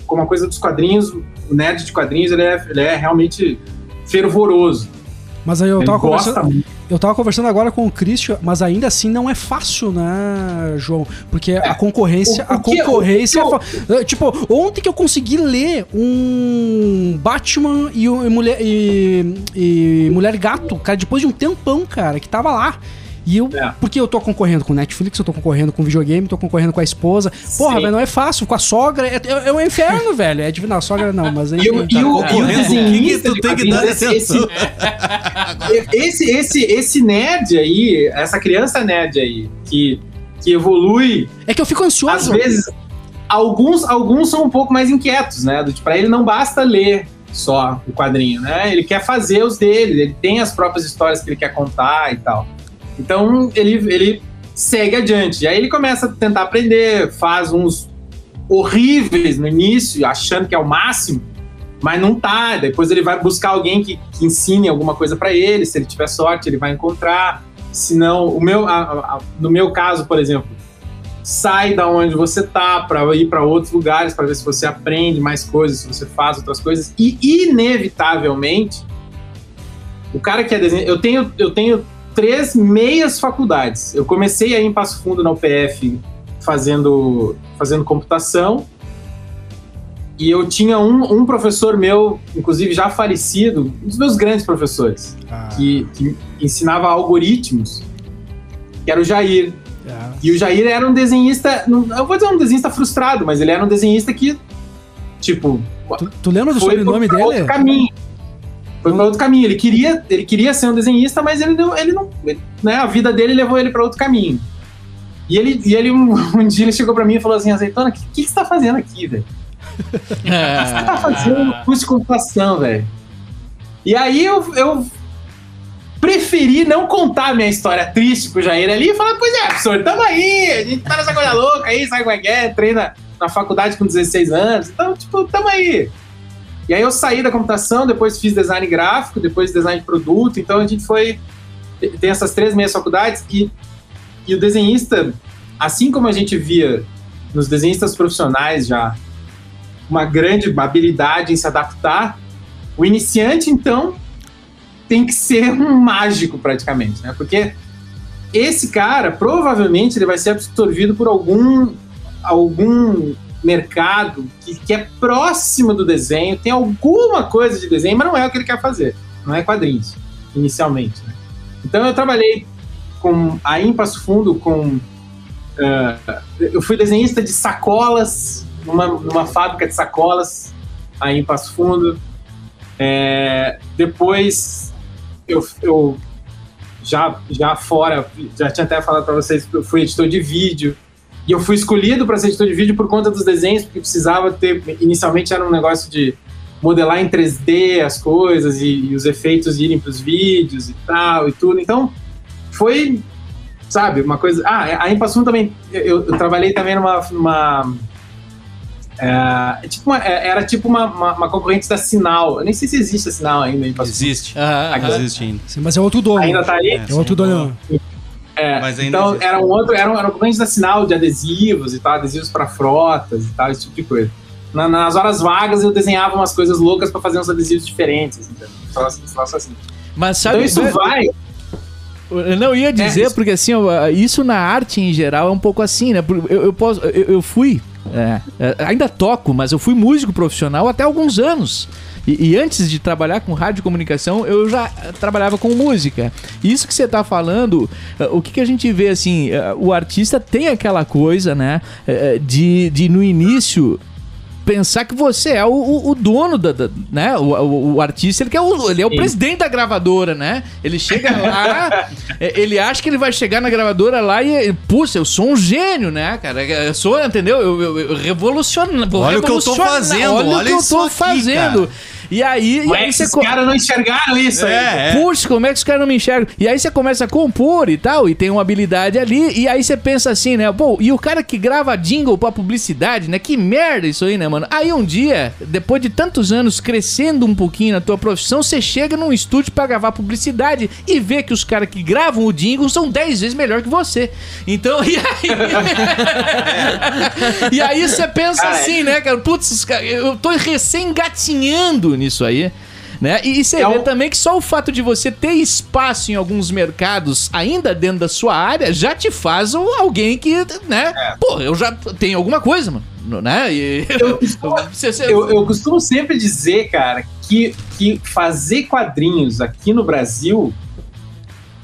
como a coisa dos quadrinhos, o nerd de quadrinhos, ele é, ele é realmente fervoroso. Mas aí eu tava, conversando, eu tava conversando agora com o Christian, mas ainda assim não é fácil, né, João? Porque a concorrência, O- o a que- concorrência, que é eh, tipo, ontem que eu consegui ler um Batman e, e mulher e, e mulher gato, cara, depois de um tempão, cara, que tava lá. E eu, É. porque eu tô concorrendo com Netflix, eu tô concorrendo com videogame, tô concorrendo com a esposa. Porra, velho, não é fácil. Com a sogra, é, é, é um inferno, velho. É divino, a sogra não, mas E o, enfim. e o, e o desenhista o que que tu de tem que dar quadrinhos, esse, atenção? esse, esse, esse nerd aí, essa criança nerd aí, que, que evolui É que eu fico às ansioso. vezes, alguns, alguns são um pouco mais inquietos, né? Do tipo, pra ele não basta ler só o quadrinho, né? Ele quer fazer os dele, ele tem as próprias histórias que ele quer contar e tal. Então, ele, ele segue adiante. E aí ele começa a tentar aprender, faz uns horríveis no início, achando que é o máximo, mas não tá. Depois ele vai buscar alguém que, que ensine alguma coisa pra ele. Se ele tiver sorte, ele vai encontrar. Se não, o meu, no meu caso, por exemplo, sai da onde você tá para ir para outros lugares para ver se você aprende mais coisas, se você faz outras coisas e inevitavelmente o cara que é desenho, eu tenho eu tenho três meias faculdades. Eu comecei aí em Passo Fundo na UPF fazendo fazendo computação e eu tinha um, um professor meu, inclusive já falecido, um dos meus grandes professores, Ah, que, que ensinava algoritmos, que era o Jair. ah. E o Jair era um desenhista, não- eu vou dizer um desenhista frustrado, mas ele era um desenhista que, tipo, Tu, tu lembra do sobrenome pra outro dele? caminho. Foi para outro caminho. Ele queria, ele queria ser um desenhista, mas ele não, ele não, ele- né, a vida dele levou ele para outro caminho. E ele, e ele um, um dia ele chegou para mim e falou assim, azeitona, o que, que, que você tá fazendo aqui, velho? O que você tá fazendo no curso de computação, velho? E aí eu, eu preferi não contar a minha história triste pro Jair ali e falar, pois é, professor, tamo aí, a gente tá nessa coisa louca aí, sabe como é que é? Treina na faculdade com 16 anos, então, tipo, tamo aí. E aí eu saí da computação, depois fiz design gráfico, depois design de produto, então a gente foi. Tem essas três meias faculdades e, e o desenhista, assim como a gente via nos desenhistas profissionais já uma grande habilidade em se adaptar, o iniciante, então, tem que ser um mágico praticamente, né? Porque esse cara, provavelmente, ele vai ser absorvido por algum, algum mercado que, que é próximo do desenho, tem alguma coisa de desenho, mas não é o que ele quer fazer. Não é quadrinhos, inicialmente. né? Então eu trabalhei com aí em Passo Fundo com ah, eu fui desenhista de sacolas numa, numa fábrica de sacolas aí em Passo Fundo. É, depois eu, eu já, já fora, já tinha até falado para vocês eu fui editor de vídeo. E eu fui escolhido para ser editor de vídeo por conta dos desenhos, porque precisava ter. Inicialmente era um negócio de modelar em 3D as coisas e, e os efeitos irem para os vídeos e tal e tudo. Então foi sabe, uma coisa. Ah, a Impasum também. Eu, eu trabalhei também numa. numa é, tipo uma- é, era tipo uma, uma, uma concorrente da Sinal. Eu nem sei se existe a Sinal ainda. Existe. Aham, aham. Existe ainda. Sim, mas é outro dono. Ainda tá aí? É outro dono. É, Mas ainda então existe. era um outro, era um, era um da Sinal de adesivos e tal, adesivos para frotas e tal, esse tipo de coisa. Na- nas horas vagas eu desenhava umas coisas loucas para fazer uns adesivos diferentes, entendeu? Só, só, só assim. Mas sabe, Então isso né, vai. Eu não ia dizer, É, isso- porque assim, isso na arte em geral é um pouco assim, né? Eu, eu posso, eu, eu fui, é, é, ainda toco, mas eu fui músico profissional até alguns anos. E, e antes de trabalhar com rádio comunicação, eu já eh, trabalhava com música. Isso que você tá falando, eh, o que, que a gente vê assim, eh, o artista tem aquela coisa, né, de, de no início pensar que você é o, o- o dono da, da- né? O, o- o artista, ele, quer o, ele é o Sim. presidente da gravadora, né? Ele chega lá, é, ele acha que ele vai chegar na gravadora lá e, puxa, eu sou um gênio, né, cara? Eu sou, entendeu? Eu, eu, eu revoluciono. Olha o que eu tô fazendo, Olha, o olha que eu tô aqui, fazendo. E aí, e Como aí é que você co- caras não enxergaram isso aí? É, é. Puxa, como é que os caras não me enxergam? E aí você começa a compor e tal, e tem uma habilidade ali, e aí você pensa assim, né? Pô, e o cara que grava jingle pra publicidade, né? Que merda isso aí, né, mano? Aí um dia, depois de tantos anos crescendo um pouquinho na tua profissão, você chega num estúdio pra gravar publicidade e vê que os caras que gravam o jingle são 10 vezes melhor que você. Então, e aí. e aí você pensa Cara, assim, né, cara? Putz, os caras- eu tô recém-gatinhando nisso aí. Né? E, e você É vê um- também que só o fato de você ter espaço em alguns mercados ainda dentro da sua área já te faz um- alguém que, né? É. Pô, eu já tenho alguma coisa, mano. Né? E, Você- você- Eu, eu costumo sempre dizer, cara, que, que fazer quadrinhos aqui no Brasil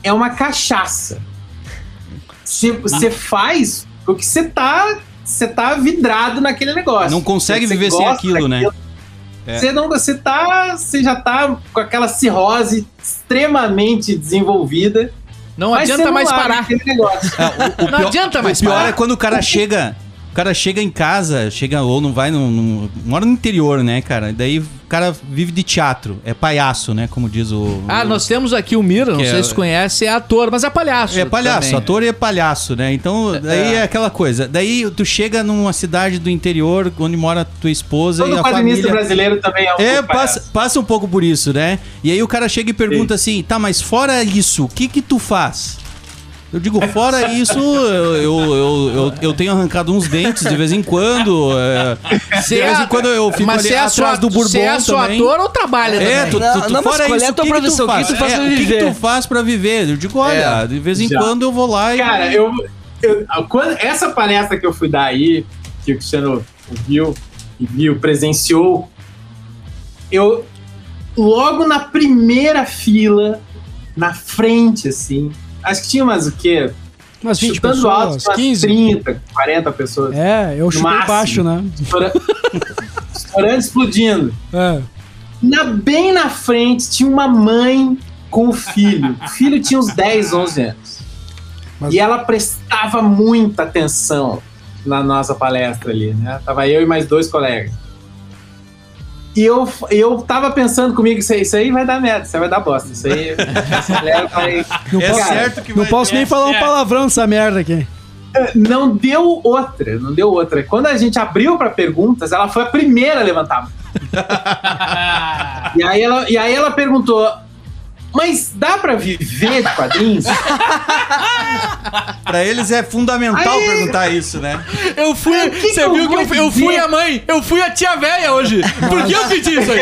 é uma cachaça. Você Ah. você faz porque você tá, você tá vidrado naquele negócio. Não consegue Você viver sem aquilo, né? É. Você não, você tá, você já tá com aquela cirrose extremamente desenvolvida. não adianta mais parar. O Não pior- adianta mais O pior parar. é quando o cara chega. O cara chega em casa, chega ou não vai num, num- mora no interior, né, cara? Daí o cara vive de teatro, é palhaço, né, como diz o Ah, o- nós temos aqui o Mira, não Que sei é- se conhece, é ator, mas é palhaço. É palhaço, também. ator é palhaço, né? Então, daí é. aquela coisa. Daí tu chega numa cidade do interior onde mora tua esposa e Todo a quadrinista família. brasileiro também é um É, passa, passa um pouco por isso, né? E aí o cara chega e pergunta assim, tá, mas fora isso, o que que tu faz? Eu digo, fora isso, eu, eu, eu, eu, eu tenho arrancado uns dentes de vez em quando. é, de vez em quando eu fico mas ali você é atrás só, do Bourbon Você é só também. ator ou trabalha É, também? tu, Não, não, mas fora qual é isso, a tua o que profissão? tu O que faz? tu faz É, que tu faz pra viver? Eu digo, olha, de vez em Já. quando eu vou lá e... Cara, eu, eu- quando, essa palestra que eu fui dar aí, que o Cristiano viu e viu, presenciou, eu logo na primeira fila, na frente, assim, acho que tinha umas o quê? Umas 20 Chutando alto, pessoas, umas 15. 30, 40 pessoas. É, eu chutei máximo. baixo, né? Estoura- Estourando, explodindo. É. Na, bem na frente tinha uma mãe com o filho. O filho tinha uns 10, 11 anos. Mas- E ela prestava muita atenção na nossa palestra ali, né? Tava eu e mais dois colegas. E eu, eu tava pensando comigo, isso aí, isso aí vai dar merda, isso aí vai dar bosta. Isso aí. Não É posso, certo que não posso nem falar um palavrão nessa merda aqui. Não deu outra, não deu outra. Quando a gente abriu para perguntas, ela foi a primeira a levantar. a mão. e, aí ela, e aí ela perguntou: Mas dá para viver de quadrinhos? Pra eles é fundamental Aí- perguntar isso, né? Eu fui. É, que Você que viu que eu, fui- eu fui a mãe, eu fui a tia véia hoje. Por que eu pedi isso aí?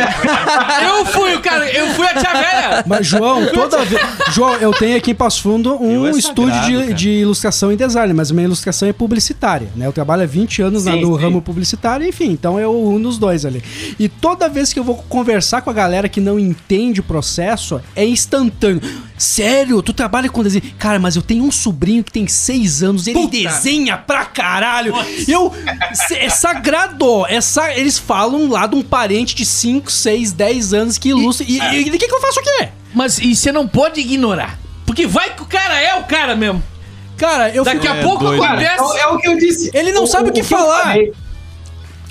Eu fui, cara, eu fui a tia véia. Mas, João, toda vez. João, eu tenho aqui em Passo Fundo um é estúdio sagrado, de, de ilustração e design, mas minha ilustração é publicitária, né? Eu trabalho há 20 anos Sim, no sim. ramo publicitário, enfim, então eu uno os dois ali. E toda vez que eu vou conversar com a galera que não entende o processo, é instantâneo. Sério, tu trabalha com desenho? Cara, mas eu tenho um sobrinho que tem 6 anos, ele desenha pra caralho. Eu. É sagrado. É sa- Eles falam lá de um parente de 5, 6, 10 anos que ilustra. E, o que, que eu faço aqui? Mas e você não pode ignorar. Porque vai que o cara é o cara mesmo. Cara, eu Daqui fico- a pouco doido. Cara, acontece. é, é o que eu disse. Ele não sabe o que eu falar. Ele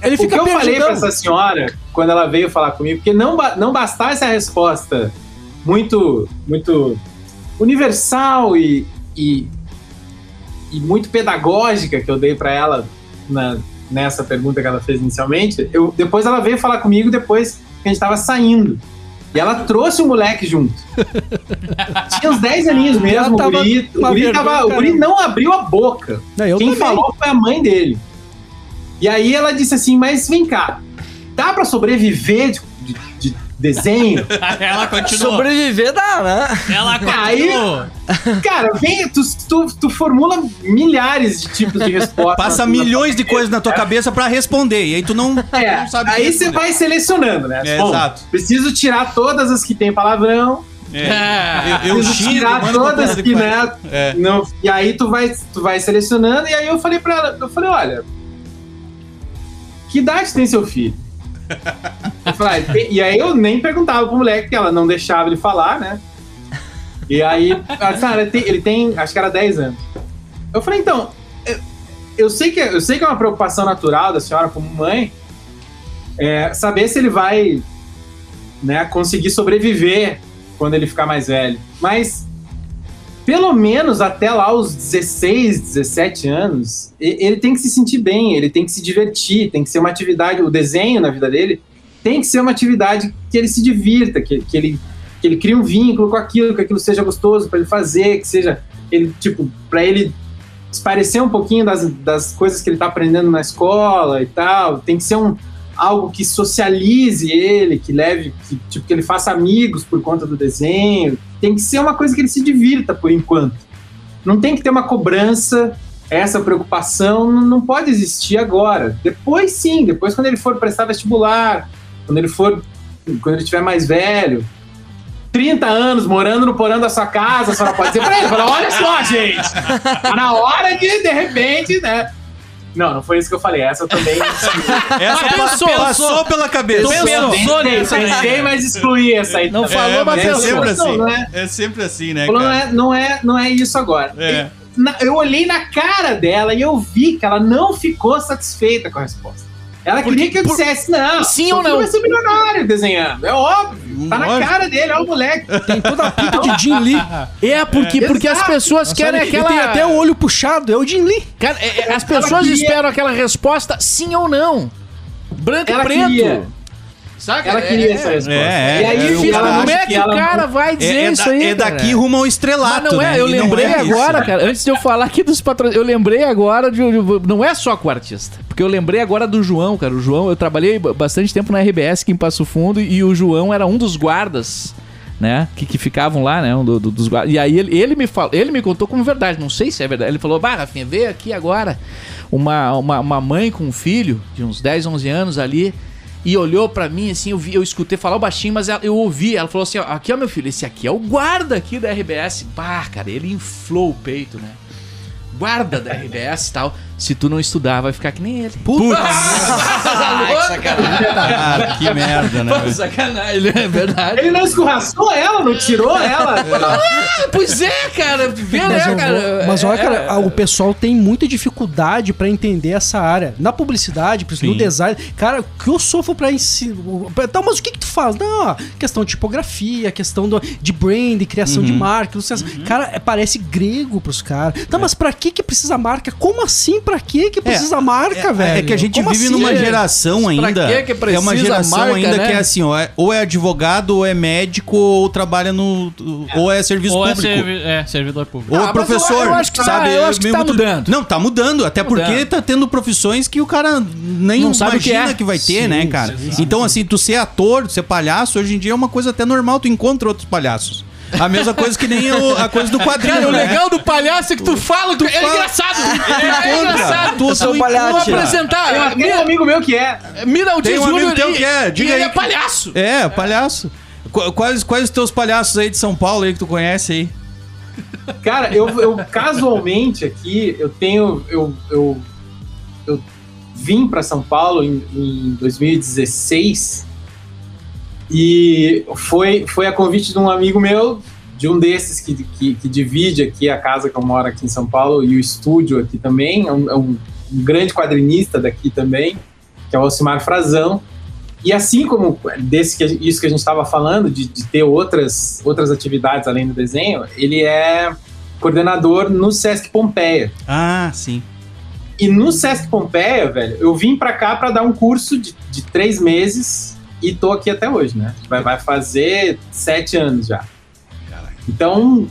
o que fica eu falei pra essa senhora quando ela veio falar comigo, porque não, ba- não bastasse a resposta muito, muito universal e, e e muito pedagógica que eu dei pra ela na- nessa pergunta que ela fez inicialmente, eu, depois ela veio falar comigo depois que a gente tava saindo. E ela trouxe o moleque junto. Tinha uns 10 aninhos mesmo, o guri, o guri, vergonha, tava- o guri não abriu a boca. Não, eu Quem também. falou foi a mãe dele. E aí ela disse assim, mas vem cá, dá pra sobreviver de, de- de desenho? Ela continuou. Sobreviver dá, né? Ela Aí- continuou. Cara, vem, tu, tu, tu formula milhares de tipos de respostas. Passa milhões de coisas na tua cabeça pra responder. E aí tu não, É, não sabe o que aí você vai selecionando, né? É, Bom, exato. Preciso tirar todas as que tem palavrão. É. Eu, eu preciso xingo, tirar todas que né? É. Não, e aí tu vai, tu vai selecionando, e aí eu falei pra ela, eu falei, olha, que idade tem seu filho? "Ah, tem-" e aí eu nem perguntava pro moleque, que ela não deixava ele falar, né? E aí, ela "Ah, ele tem, ele tem, acho que era 10 anos. Eu falei, então, eu, eu sei que, eu sei que é uma preocupação natural da senhora como mãe, é, saber se ele vai né, conseguir sobreviver quando ele ficar mais velho. Mas pelo menos até lá os 16, 17 anos, ele tem que se sentir bem, ele tem que se divertir, tem que ser uma atividade, o desenho na vida dele tem que ser uma atividade que ele se divirta, que, que ele que ele crie um vínculo com aquilo, que aquilo seja gostoso para ele fazer, que seja ele tipo para ele esparecer um pouquinho das, das coisas que ele tá aprendendo na escola e tal. Tem que ser um algo que socialize ele, que leve, que, tipo, que ele faça amigos por conta do desenho. Tem que ser uma coisa que ele se divirta por enquanto. Não tem que ter uma cobrança, essa preocupação não, pode existir agora. Depois sim, depois quando ele for prestar vestibular, quando ele for, quando ele estiver mais velho, 30 anos morando no porão da sua casa, a senhora pode dizer pra ele, fala, olha só, gente, tá na hora de, de repente, né? Não, não foi isso que eu falei, essa eu também... Essa Mas pensou, passou pela cabeça. Pensou. pensei, nessa aí. pensei, mas excluí essa aí. Não falou, mas é pensou. sempre assim. Não, não é- É sempre assim, né, Falou, não, cara? é, não, é, não é isso agora. É. Na- eu olhei na cara dela e eu vi que ela não ficou satisfeita com a resposta. Ela queria que eu por- dissesse, não, Sim ou não? vai ser milionário desenhando, é óbvio. Tá na cara dele, é o moleque. Tem toda a pinta de Jin Lee. É, porque, porque as pessoas Nossa, querem ele aquela. tem até o olho puxado, é o Jin Lee. Cara, é, é, as pessoas queria- esperam aquela resposta sim ou não. Branco e preto. queria. Saca? Ela queria essa resposta. É, é, e aí, é, ela como é que o cara vai dizer É, é isso da- aí? é cara? daqui rumo ao estrelato, Mas não é, né? eu E lembrei é isso. agora, cara, antes de eu falar aqui dos patrocínios, eu lembrei agora de, de- Não é só com o artista. Porque eu lembrei agora do João, cara. O João, eu trabalhei ba- bastante tempo na RBS aqui em Passo Fundo e o João era um dos guardas. Né? Que, que ficavam lá, né? Um do- do- dos guardas. E aí ele, ele me falou, ele me contou como verdade, não sei se é verdade. Ele falou: Bah, Rafinha, veio aqui agora uma, uma, uma mãe com um filho de uns 10, 11 anos ali e olhou pra mim assim, eu, vi, eu escutei falar baixinho, mas ela- eu ouvi. Ela falou assim: ó, aqui ó, meu filho, esse aqui é o guarda aqui da RBS. Bah, cara, ele inflou o peito, né? Guarda da RBS e tal. Se tu não estudar, vai ficar que nem ele. Putz, Ai, que sacanagem. ah, que merda, né? Pô, sacanagem, é verdade. Ele não escorraçou ela, não tirou ela. Ah, pois é, cara. Vê, Mas, né, eu cara? vou- mas olha, É, cara, é, o pessoal tem muita dificuldade pra entender essa área. Na publicidade, por exemplo, no Sim. design. Cara, o que eu sofro pra ensinar. Então, mas o que que tu faz? Não, questão de tipografia, questão do, de brand, criação de marca. licença. Cara, é- parece grego pros caras. Tá, mas pra que que precisa marca? Como assim? Pra que que precisa marca, É, velho? é que a gente Como vive assim? numa É. geração Pra ainda. que que é uma precisa geração marca, ainda né? que é assim, ó, é- ou é advogado, ou é médico, ou trabalha no. ou é serviço Ou é, público. servi é, servidor público. Ou Ah, é professor, eu- eu acho que tá- sabe? eu É acho que tá mudando. Não, tá mudando. Até porque mudando. tá tendo profissões que o cara nem Não sabe o que imagina é. que, vai ter, Sim, né, cara? sim, então, assim, tu ser ator, ser palhaço, hoje em dia é uma coisa até normal, tu encontra outros palhaços. A mesma coisa que nem o- a coisa do quadrinho, Cara, o né? legal do palhaço é que tu fala, tu, é fala- engraçado. É, encontra. engraçado. Tu- Eu sou tu palhaço. Vou apresentar. Tem um Mira, amigo meu que é. mira o Tem Dias um amigo Júnior teu que é, diga e ele aí é palhaço. É, palhaço. Qu- Quais, quais os teus palhaços aí de São Paulo aí que tu conhece aí? Cara, eu, eu casualmente aqui, eu tenho. Eu, eu, eu vim para São Paulo em, em 2016 e foi, foi a convite de um amigo meu, de um desses que, que, que divide aqui a casa que eu moro aqui em São Paulo e o estúdio aqui também. É um, é um- grande quadrinista daqui também, que é o Alcimar Frazão. E assim como desse que, isso que a gente estava falando, de, de ter outras, outras atividades além do desenho, ele é coordenador no Sesc Pompeia. Ah, sim. E no Sesc Pompeia, velho, eu vim pra cá pra dar um curso de, de três meses e tô aqui até hoje, né? Vai, vai fazer sete anos já. Então,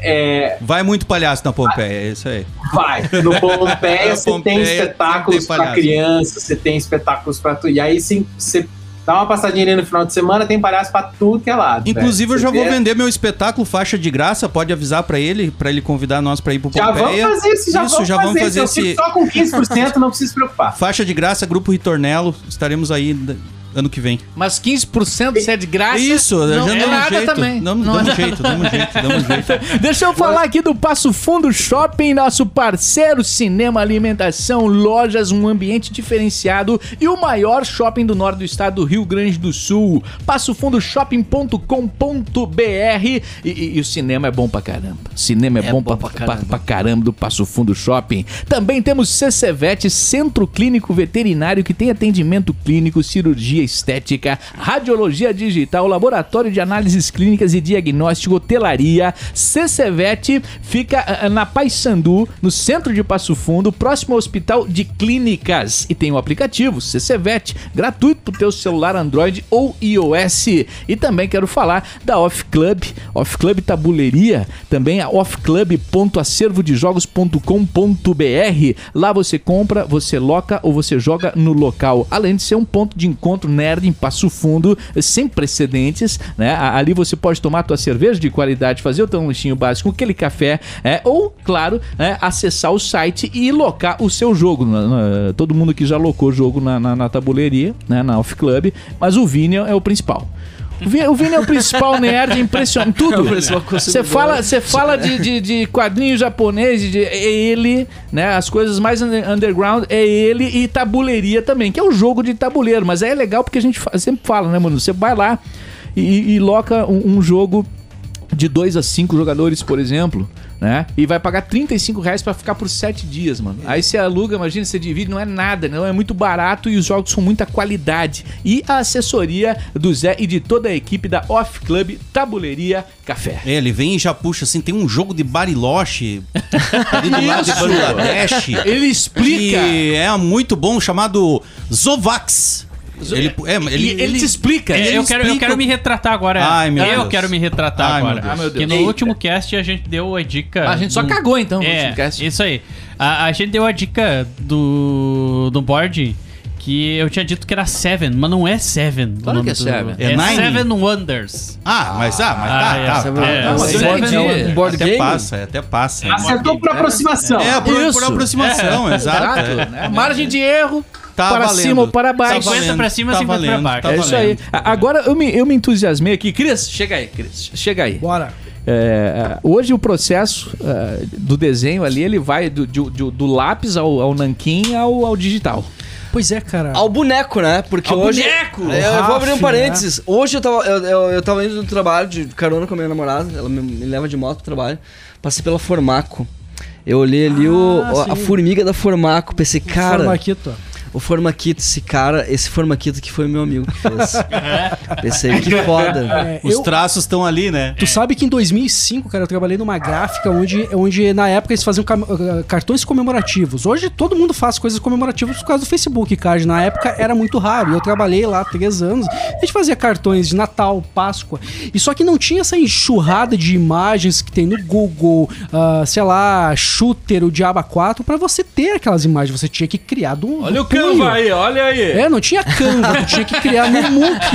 é, Vai muito palhaço na Pompeia, é isso aí. vai. No Pompeia você Pompeia tem espetáculos palhaço. criança, você tem espetáculos pra tu. E aí sim, você dá uma passadinha ali no final de semana, tem palhaço pra tudo que é lado. Inclusive, eu já Você vou vê- vender meu espetáculo faixa de graça. Pode avisar pra ele, pra ele convidar nós pra ir pro Já Pompeia. vamos fazer isso, já Isso, vamos já fazer, vamos fazer isso. Eu esse- fico só com 15%, não precisa se preocupar. Faixa de graça, Grupo Ritornelo. Estaremos aí ano que vem. Mas 15% se é de graça. Isso, não já é damos nada jeito. também. Damos, Não é damos jeito, damos jeito, damos jeito. Deixa eu falar aqui do Passo Fundo Shopping, nosso parceiro Cinema Alimentação, lojas, um ambiente diferenciado e o maior shopping do norte do estado do Rio Grande do Sul. passofundoshopping.com.br e, e- e o cinema é bom pra caramba. Cinema é, É bom, bom pra, pra pra- caramba. pra caramba do Passo Fundo Shopping. Também temos CCVET, Centro Clínico Veterinário, que tem atendimento clínico, cirurgia estética, radiologia digital, laboratório de análises clínicas e diagnóstico, hotelaria. CCVET fica ah, na Paissandu, no centro de Passo Fundo, próximo ao Hospital de Clínicas. E tem o aplicativo CCVET, gratuito pro teu celular Android ou iOS. E também quero falar da Off Club, Off Club Tabuleiria, também a offclub.acervodejogos.com.br. Lá você compra, você loca ou você joga no local. Além de ser um ponto de encontro nerd em Passo Fundo, sem precedentes, né? Ali você pode tomar tua cerveja de qualidade, fazer o teu lanchinho básico, aquele café, é, ou, claro, né, acessar o site e locar o seu jogo. Todo mundo que já locou jogo na, na, na tabuleiria, né, na Off Club, mas o Vini é o principal. O Vini, é o principal nerd, impressionante. Tudo. É o principal Você fala, você fala de, de, de quadrinhos japoneses, de, é ele, né? As coisas mais under- underground é ele e tabuleiria também, que é o jogo de tabuleiro. Mas é legal porque a gente sempre fala, né, mano? Você vai lá e, e loca um, um jogo de 2 a 5 jogadores, por exemplo, né? E vai pagar 35 reais pra ficar por 7 dias, mano. Aí você aluga, imagina, você divide, não é nada, não é muito barato e os jogos são muita qualidade. E a assessoria do Zé e de toda a equipe da Off Club Tabuleiria Café. É, ele vem e já puxa assim, tem um jogo de Bariloche ali do lado de Bangladesh. Ele explica. Que é muito bom, chamado Zovax. Ele, é, ele, Ele, ele te explica. É, Ele eu, quero, eu explica- quero me retratar agora. Ai, meu eu Deus. quero me retratar Ai, meu agora. Deus. Ah, meu Deus. Que no Eita. último cast a gente deu a dica. A gente só do- cagou então no É, último cast. isso aí. A, a gente deu a dica do, do board que eu tinha dito que era Seven, mas não é Seven. o Claro nome que é Seven. É É, Nine? Seven Wonders. Ah, mas, ah, mas Ah, tá, é, tá, essa tá. é- Não, mas é- é- Um board até game? passa, até passa. Acertou por aproximação. É, por, por aproximação, exato. Exato, é. né? Margem de erro Tá para valendo. cima ou para baixo. Tá 50 pra cima, tá 50 pra valendo, baixo. tá é isso aí. Agora eu me, eu me entusiasmei aqui. Cris, chega aí, Cris. Chega aí. Bora. É, hoje o processo é, do desenho ali, ele vai do, do, do- do lápis ao, ao nanquim ao, ao digital. Pois é, cara. Ao boneco, né? Porque Ao hoje. boneco! É, eu vou abrir um Raf, parênteses. Hoje eu tava, eu, eu, eu tava indo no trabalho de carona com a minha namorada. Ela me, me leva de moto pro trabalho. Passei pela Formaco. Eu olhei ali o, Ah, a sim. formiga da Formaco. Pensei, cara, Formaquito. O Formaquito, esse cara, esse Formaquito que foi meu amigo que fez. Pensei, que foda. É, Os eu- traços estão ali, né? Tu sabe que em 2005, cara, eu trabalhei numa gráfica onde, onde na época eles faziam cam- uh, cartões comemorativos. Hoje todo mundo faz coisas comemorativas por causa do Facebook, cara. Na época era muito raro. E eu trabalhei lá há três anos. A gente fazia cartões de Natal, Páscoa. E só que não tinha essa enxurrada de imagens que tem no Google, ah, sei lá, Shooter, o Diaba 4, pra você ter aquelas imagens. Você tinha que criar do Olha o do. Canva aí, olha aí. É, não tinha Canva, tu tinha que criar no Mook.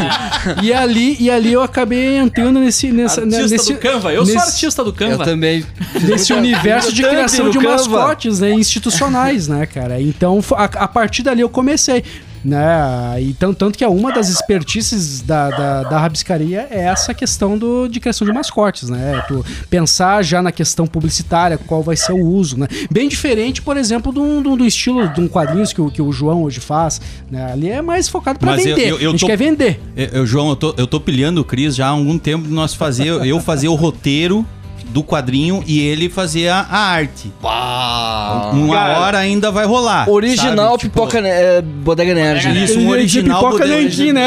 E ali, e ali eu acabei entrando nesse, nessa, Artista nesse, do Canva. Eu sou nesse- artista do Eu Canva. também. Nesse universo de criação de mascotes né, institucionais, né, cara? Então, a, a partir dali eu comecei. Né? Então, tanto que é uma das expertices da, da, da rabiscaria é essa questão do, de criação de mascotes, né? Tu pensar já na questão publicitária, qual vai ser o uso, né? Bem diferente, por exemplo, do, do, do estilo de um quadrinhos que o, que o João hoje faz. Né? Ali é mais focado para Mas eu- vender. eu- eu a gente tô- quer vender. Eu, eu, João, eu tô, eu tô pilhando o Cris já há algum tempo de nós fazer, eu fazer o roteiro do quadrinho e ele fazer a, arte. Uma Cara, hora ainda vai rolar. Original sabe? Tipo, pipoca é, Bodega Nerd. Isso, um original pipoca bodega- nanquim, né?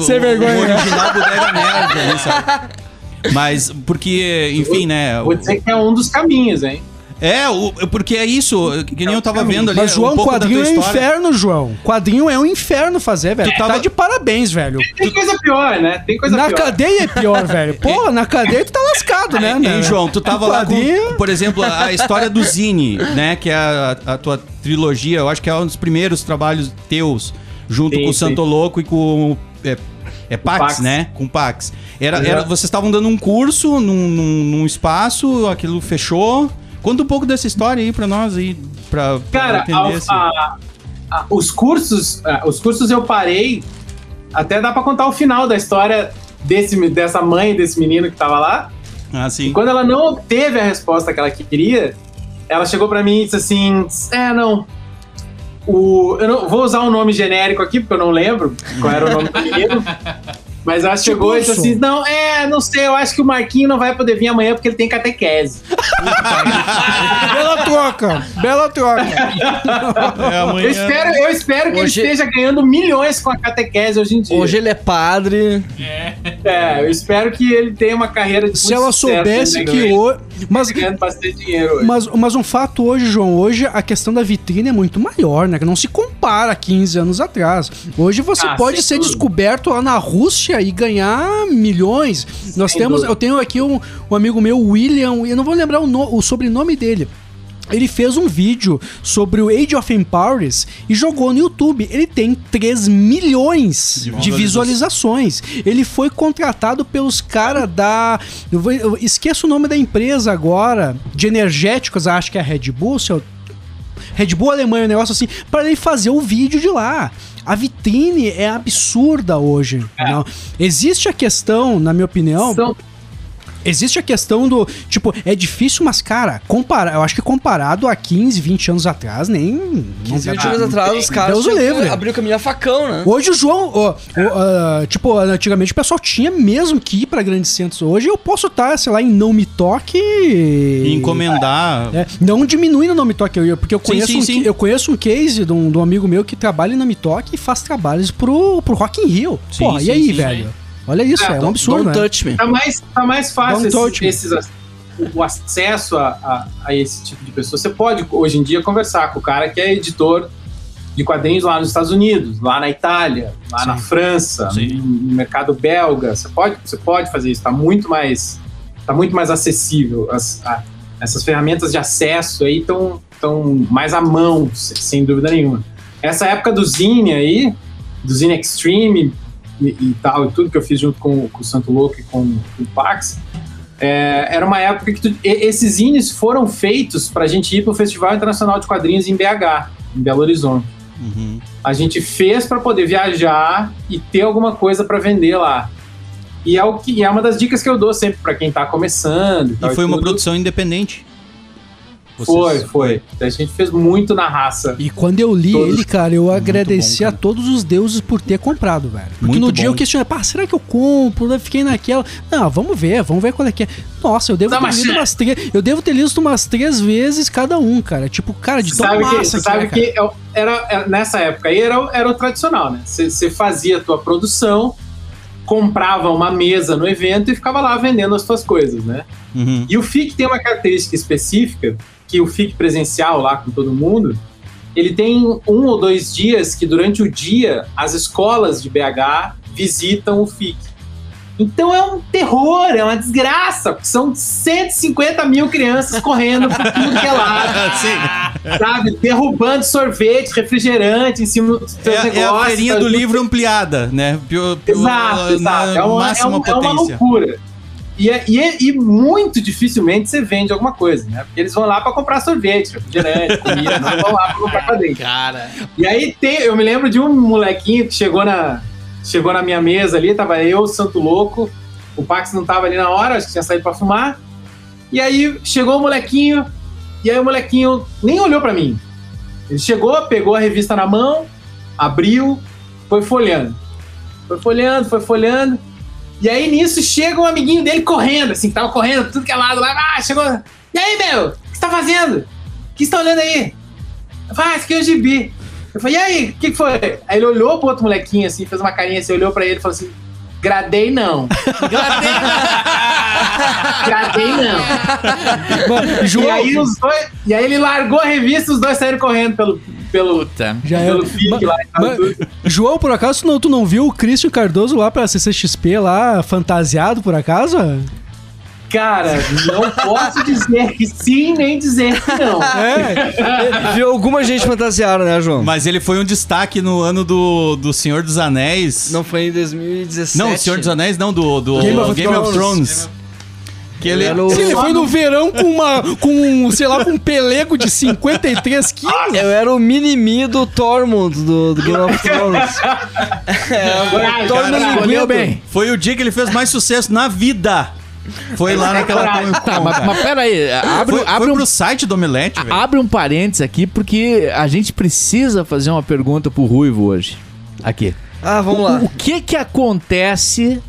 É, Sem vergonha. Um original bodega nerd, sabe? Mas, porque, enfim, né? Vou dizer que é um dos caminhos, hein? É, o, porque é isso, que nem eu tava vendo ali. Mas, João, um pouco da quadrinho tua é um inferno, João. Quadrinho é um inferno fazer, velho. Tu Tá tava- de parabéns, velho. Tem coisa pior, né? Tem coisa Na pior. cadeia é pior, velho. Porra, na cadeia tu tá lascado, né, né? João, tu tava lá com, por exemplo, a história do Zine, né? Que é a, a tua trilogia, eu acho que é um dos primeiros trabalhos teus, junto Sim, com o sim. Santo Louco e com o. É, é Pax, Pax. né? Com o Pax. Era, era, vocês estavam dando um curso num, num, num espaço, aquilo fechou. Conta um pouco dessa história aí pra nós aí, pra Cara, entender. assim. a- a- os cursos, ah, os cursos eu parei. Até dá pra contar o final da história desse, dessa mãe desse menino que tava lá. Ah, sim. E quando ela não obteve a resposta que ela queria, ela chegou pra mim e disse assim: É, não. O, eu não vou usar um nome genérico aqui, porque eu não lembro qual era o nome do menino. Mas ela chegou e disse Tipo assim: Não, é, não sei, eu acho que o Marquinho não vai poder vir amanhã porque ele tem catequese. Bela troca, bela troca. É, amanhã- Eu espero, eu espero que Hoje- ele esteja ganhando milhões com a catequese hoje em dia. Hoje ele é padre. É, eu espero que ele tenha uma carreira de Se ela soubesse que hoje. Mas, ganhando bastante dinheiro hoje. mas, mas um fato hoje, João, hoje a questão da vitrine é muito maior, né? Que não se compara a 15 anos atrás. Hoje você Ah, pode ser dúvida. descoberto lá na Rússia e ganhar milhões. Nós Sem temos, dúvida. eu tenho aqui um, um amigo meu, William, eu não vou lembrar o, no- o sobrenome dele. Ele fez um vídeo sobre o Age of Empires e jogou no YouTube. Ele tem 3 milhões De de visualizações. Ele foi contratado pelos caras da. Eu, vou- eu esqueço o nome da empresa agora, de energéticos, acho que é a Red Bull, se eu Red Bull Alemanha, um negócio assim, para ele fazer o vídeo de lá. A vitrine é absurda hoje. não? Existe a questão, na minha opinião, São- existe a questão do, tipo, é difícil, mas cara, compara, eu acho que comparado a 15, 20 anos atrás, nem não 15, dá- 20 anos não atrás, os caras Deus o livre. caminho a facão, né? Hoje o João, ó, ó, ah, tipo, antigamente o pessoal tinha mesmo que ir pra grandes centros. Hoje eu posso estar, sei lá, em Não Me Toque. E encomendar. É, não diminuindo o Nome Toque, eu- porque eu Sim, conheço, sim, um, sim. eu conheço um case de um, de um amigo meu que trabalha na Mitoque e faz trabalhos pro, pro Rock in Rio. Sim, Porra, sim, e aí, sim, velho? Olha isso, É, é, um absurdo, Don't né? touch me. Tá mais, tá mais fácil esses, esses o acesso a, a, a esse tipo de pessoa. Você pode, hoje em dia, conversar com o cara que é editor de quadrinhos lá nos Estados Unidos, lá na Itália, lá na França, Sim. no, no mercado belga. Você pode, você pode fazer isso. Tá muito mais, tá muito mais acessível. As- a- essas ferramentas de acesso aí estão tão mais à mão, se- sem dúvida nenhuma. Essa época do Zine aí, do Zine Extreme e, e tal, e tudo que eu fiz junto com, com o Santo Louco e com, com o Pax, é, era uma época que tu- e- esses zines foram feitos para a gente ir para o Festival Internacional de Quadrinhos em BH, em Belo Horizonte. Uhum. A gente fez para poder viajar e ter alguma coisa para vender lá. E é, o que, e é uma das dicas que eu dou sempre para quem tá começando. tal E foi uma produção independente. Foi, Vocês- foi. A gente fez muito na raça. E quando eu li Todos- ele, cara, eu agradeci bom, a cara. todos os deuses por ter comprado, velho. Porque Muito no dia bom. eu questionei, pá, será que eu compro? Eu fiquei naquela. Não, vamos ver, vamos ver qual é que é. Nossa, eu devo Dá ter lido umas três. Eu devo ter lido umas três vezes cada um, cara. Tipo, cara, de tão sabe que, massa você que sabe é, que é- era, era- nessa época aí era, o- era o tradicional, né? Você, você fazia a tua produção, comprava uma mesa no evento e ficava lá vendendo as suas coisas, né? Uhum. E o FIC tem uma característica específica, que o FIC presencial lá com todo mundo, ele tem um ou dois dias que durante o dia as escolas de BH visitam o FIC. Então é um terror, é uma desgraça, porque são 150 mil crianças correndo por tudo que é lado, sabe? Derrubando sorvete, refrigerante em cima dos seus É, negócios. é a feirinha do livro ampliada, né? Pio- pio- Exato, exato. É uma, é, um- é uma potência. loucura. E, é- e, é- e muito dificilmente você vende alguma coisa, né? Porque eles vão lá pra comprar sorvete, refrigerante, comida, não vão lá pra comprar quadrinho. Cara. E aí tem, eu me lembro de um molequinho que chegou na, chegou na minha mesa ali, tava eu, Santo Louco, o Pax não tava ali na hora, acho que tinha saído pra fumar. E aí chegou o molequinho, e aí o molequinho nem olhou pra mim. Ele chegou, pegou a revista na mão, abriu, foi folheando. Foi folheando, foi folheando. E aí nisso chega um amiguinho dele correndo, assim, que tava correndo, tudo que é lado lá. Ah, chegou. E aí, meu? O que você tá fazendo? O que você tá olhando aí? Eu falei, ah, esse aqui é o gibi. Eu falei, e aí, o que, que foi? Aí ele olhou pro outro molequinho, assim, fez uma carinha assim, olhou pra ele e falou assim: Gradei não. Gradei não. Mas, E João, aí, os dois, e aí ele largou a revista e os dois saíram correndo pelo, pelo, Puta. já pelo FIC lá tudo. João, por acaso, tu não, tu não viu o Christian Cardoso lá pra CCXP lá, fantasiado, por acaso? Cara, não posso dizer que sim, nem dizer que não. É. Viu alguma gente fantasiada, né, João? Mas ele foi um destaque no ano do, do Senhor dos Anéis. Não foi em 2017. Não, Senhor dos Anéis não, do, do Game of Game of Thrones. Thrones. Que ele, Era o- Sim, ele foi no verão com uma, com, sei lá, com um pelego de 53 quilos. Eu era o mini-me do Tormund do, do Game of Thrones. é, o Tormund bem. Foi o dia que ele fez mais sucesso na vida. Foi lá naquela Comic Tá, mas, mas pera aí, abre, Foi, abre foi um pro site do Omelete, velho. Abre um parênteses aqui, porque a gente precisa fazer uma pergunta pro Ruivo hoje. Aqui. Ah, vamos lá. O que que acontece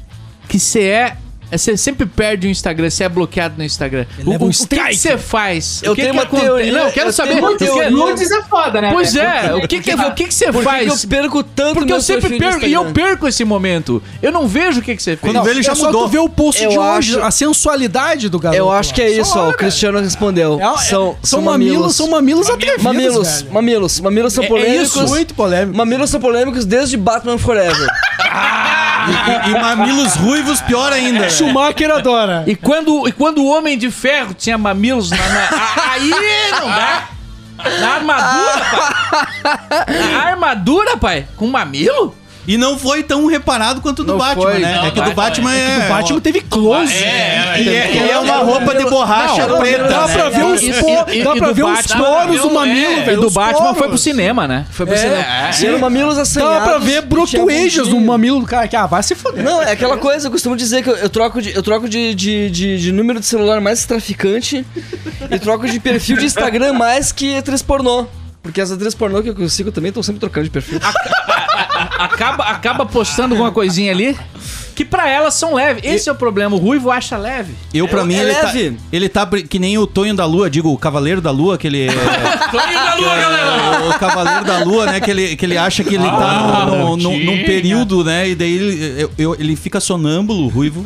que você é... Você sempre perde o Instagram, você é bloqueado no Instagram. O, um o, que você faz? Eu o que tenho que uma teoria, Não, eu quero eu saber. tenho uma eu quero- teoria. Nudes é foda, né? Pois é, o que que, o que que você Por faz? eu perco tanto Porque eu sempre perco, e eu perco esse momento. Eu não vejo o que que você fez. Quando vê, ele já é só mudou. tu ver o post Eu de hoje, acho- a sensualidade do garoto. Eu acho que é isso, ó. O. Cristiano respondeu. É- é- são, são, mamilos, são mamilos atrevidos, Mamilos, mamilos, mamilos são É- é polêmicos. isso, Muito polêmico. Mamilos são polêmicos desde Batman Forever. E, e mamilos ruivos, pior ainda. né? Schumacher adora. E quando, e quando o Homem de Ferro tinha mamilos na. na- a- aí não dá. Na armadura, pai. Na armadura, pai? Com mamilo? E não foi tão reparado quanto o do Não Batman, foi. né? Não, é que o do Batman é. O Batman teve close. E é, e é uma roupa de borracha Não, preta. Dá né? pra ver os, E- dá pra ver os poros do mamilo, E velho. do Batman foi pro cinema, né? Foi pro É. cinema. Eram mamilos assanhados. Dá pra ver brotuejas no mamilo do cara. Que, ah, vai se foder. Não, é aquela coisa, eu costumo dizer que eu, eu troco, de, eu troco de, de, de, de número de celular mais traficante e troco de perfil de Instagram mais que atriz pornô. Porque as atrizes pornô que eu sigo também estão sempre trocando de perfil. Acaba, acaba postando alguma coisinha ali que pra elas são leves. Esse é o problema. O Ruivo acha leve. Eu, pra É- mim, é ele tá, leve. ele tá que nem o Tonho da Lua, digo, o Cavaleiro da Lua, que ele. é- o Cavaleiro da Lua, né? Que ele, que ele acha que ele tá no, no- no- num período, né? E daí ele, eu- eu- ele fica sonâmbulo, ruivo,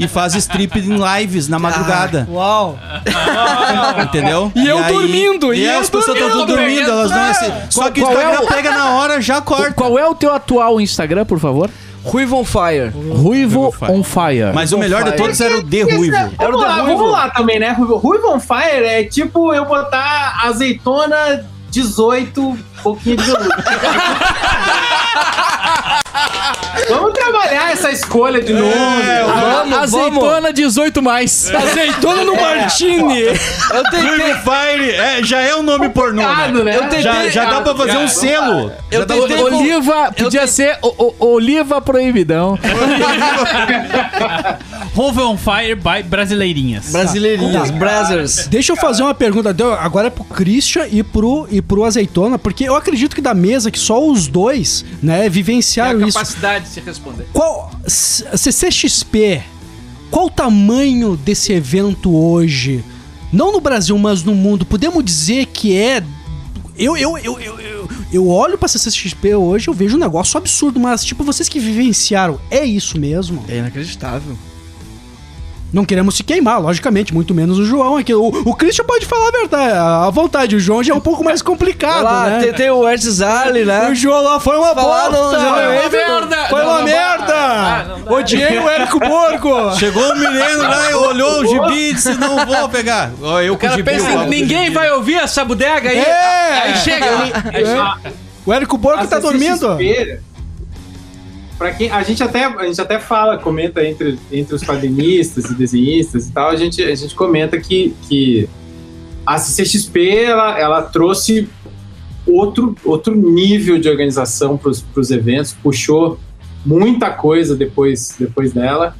e faz strip em lives na madrugada. Uau. Entendeu? E eu dormindo, E, e eu as pessoas estão tudo dormindo, dormindo, elas não é assim. Só que o é Instagram o- pega na hora, já corta. Qual é o teu atual Instagram, por favor? Ruivo on Fire. Ruivo on Fire. Mas o melhor de todos era o de ruivo. Era o The Ruivo. vamos lá também, né? Ruivo, Ruivo on Fire é tipo eu botar azeitona 18, pouquinho de veludo. Vamos trabalhar essa escolha de nome. Vamos, Azeitona 18 mais. Azeitona no Martini. Eu tentei. Fire é, já é um nome pornô, né? né? Eu tentei- Já, já dá pra fazer um selo. Eu Já tentei- pra- Oliva, podia ser o, o- Oliva Proibidão. Rove on Fire by Brasileirinhas. Brasileirinhas, Brazzers. Deixa eu fazer uma pergunta agora é pro Christian e pro, e pro Azeitona, porque eu acredito que da mesa que só os dois, né, vivenciaram isso. Capacidade de se responder. Qual CCXP? Qual o tamanho desse evento hoje? Não no Brasil, mas no mundo. Podemos dizer que é eu, eu, eu, eu, eu, eu olho pra CCXP hoje, eu vejo um negócio absurdo, mas tipo, vocês que vivenciaram, é isso mesmo? É inacreditável. Não queremos se queimar, logicamente, muito menos o João aqui. O, o Christian pode falar a verdade, à vontade. O João já é um pouco mais complicado, lá, né? tem, tem o Ernst Zali, né? O João lá foi uma Falar bosta! não, já não é Foi merda! Foi Não, uma não merda! Ah, não dá. Odiei o Érico Borgo! Chegou o menino lá e olhou o gibi e disse: Não vou pegar. Ó, eu O cara com o gibi. pensa, eu falo ninguém com o gibi. vai ouvir essa bodega aí. É! Aí chega. Aí chega. O Érico Borgo tá dormindo? Pra quem, a gente até a gente até fala, comenta entre, entre os quadrinistas e desenhistas e tal, a gente, a gente comenta que, que a CCXP ela, ela trouxe outro, outro nível de organização para os eventos, puxou muita coisa depois, depois dela.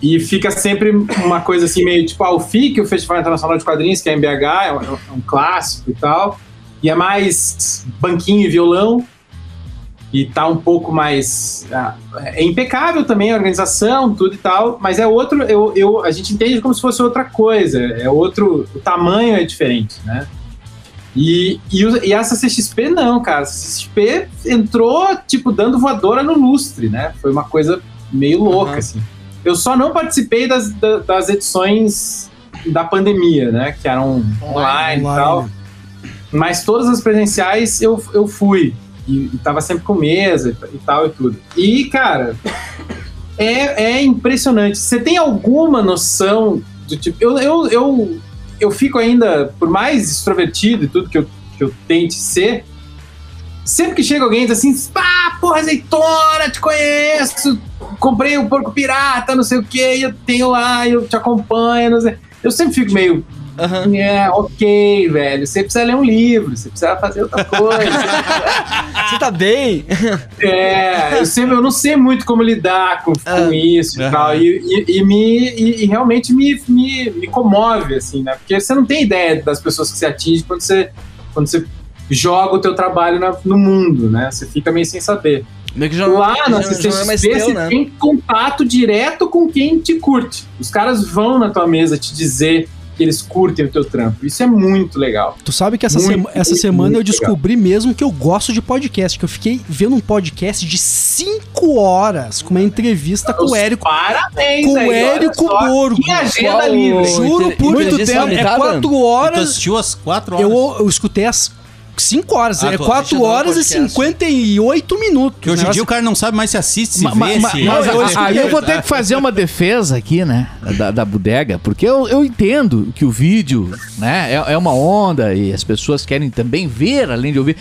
E fica sempre uma coisa assim, meio tipo, ah, o FIC, o Festival Internacional de Quadrinhos, que é em BH, é um, é um clássico e tal. E é mais banquinho e violão. E tá um pouco mais. ah, é impecável também a organização, tudo e tal, mas é outro. Eu, eu, a gente entende como se fosse outra coisa. É outro. O tamanho é diferente, né? E, e, e essa CXP não, cara. A CXP entrou, tipo, dando voadora no lustre, né? Foi uma coisa meio louca, Aham. assim. Eu só não participei das, da- das edições da pandemia, né? Que eram online, e tal. Mas todas as presenciais eu, eu fui. E, e tava sempre com mesa e, e tal e tudo. E, cara, é, é impressionante. Você tem alguma noção do tipo. Eu, eu, eu, eu fico ainda, por mais extrovertido e tudo que eu, que eu tente ser, sempre que chega alguém e diz assim: pá, porra, azeitona, te conheço, comprei o porco pirata, não sei o que, eu tenho lá, eu te acompanho, não sei. Eu sempre fico meio. Aham. É, ok, velho. Você precisa ler um livro, você precisa fazer outra coisa. Você tá bem? É, eu, sempre, eu não sei muito como lidar com, com Ah. isso e tal. E, e- e me, e, e realmente me, me, me comove, assim, né? Porque você não tem ideia das pessoas que você atinge quando você, quando você joga o teu trabalho na- no mundo, né? Você fica meio sem saber. Meio que já Lá na já- já não é mais CCXP teu, você né? tem contato direto com quem te curte. Os caras vão na tua mesa te dizer que eles curtem o teu trampo. Isso é muito legal. Tu sabe que essa, Muito, sema- essa muito, semana eu muito descobri mesmo que eu gosto de podcast, que eu fiquei vendo um podcast de 5 horas com uma entrevista com o Érico. Parabéns, Com o aí, Érico Borgo. Que agenda livre. Juro por muito tempo. É limitada? 4 Tu horas. assistiu às quatro horas. Eu, eu escutei as 5 horas. Ah, é tu 4 assistiu horas e podcast. 58 minutos. Porque hoje em né? dia o cara não sabe mais se assiste, se Ma- vê, ma- se... mas eu a- escutei, aí eu vou ter que fazer uma defesa aqui, né? Da, da bodega, porque eu, eu entendo que o vídeo, né, é, é uma onda e as pessoas querem também ver, além de ouvir.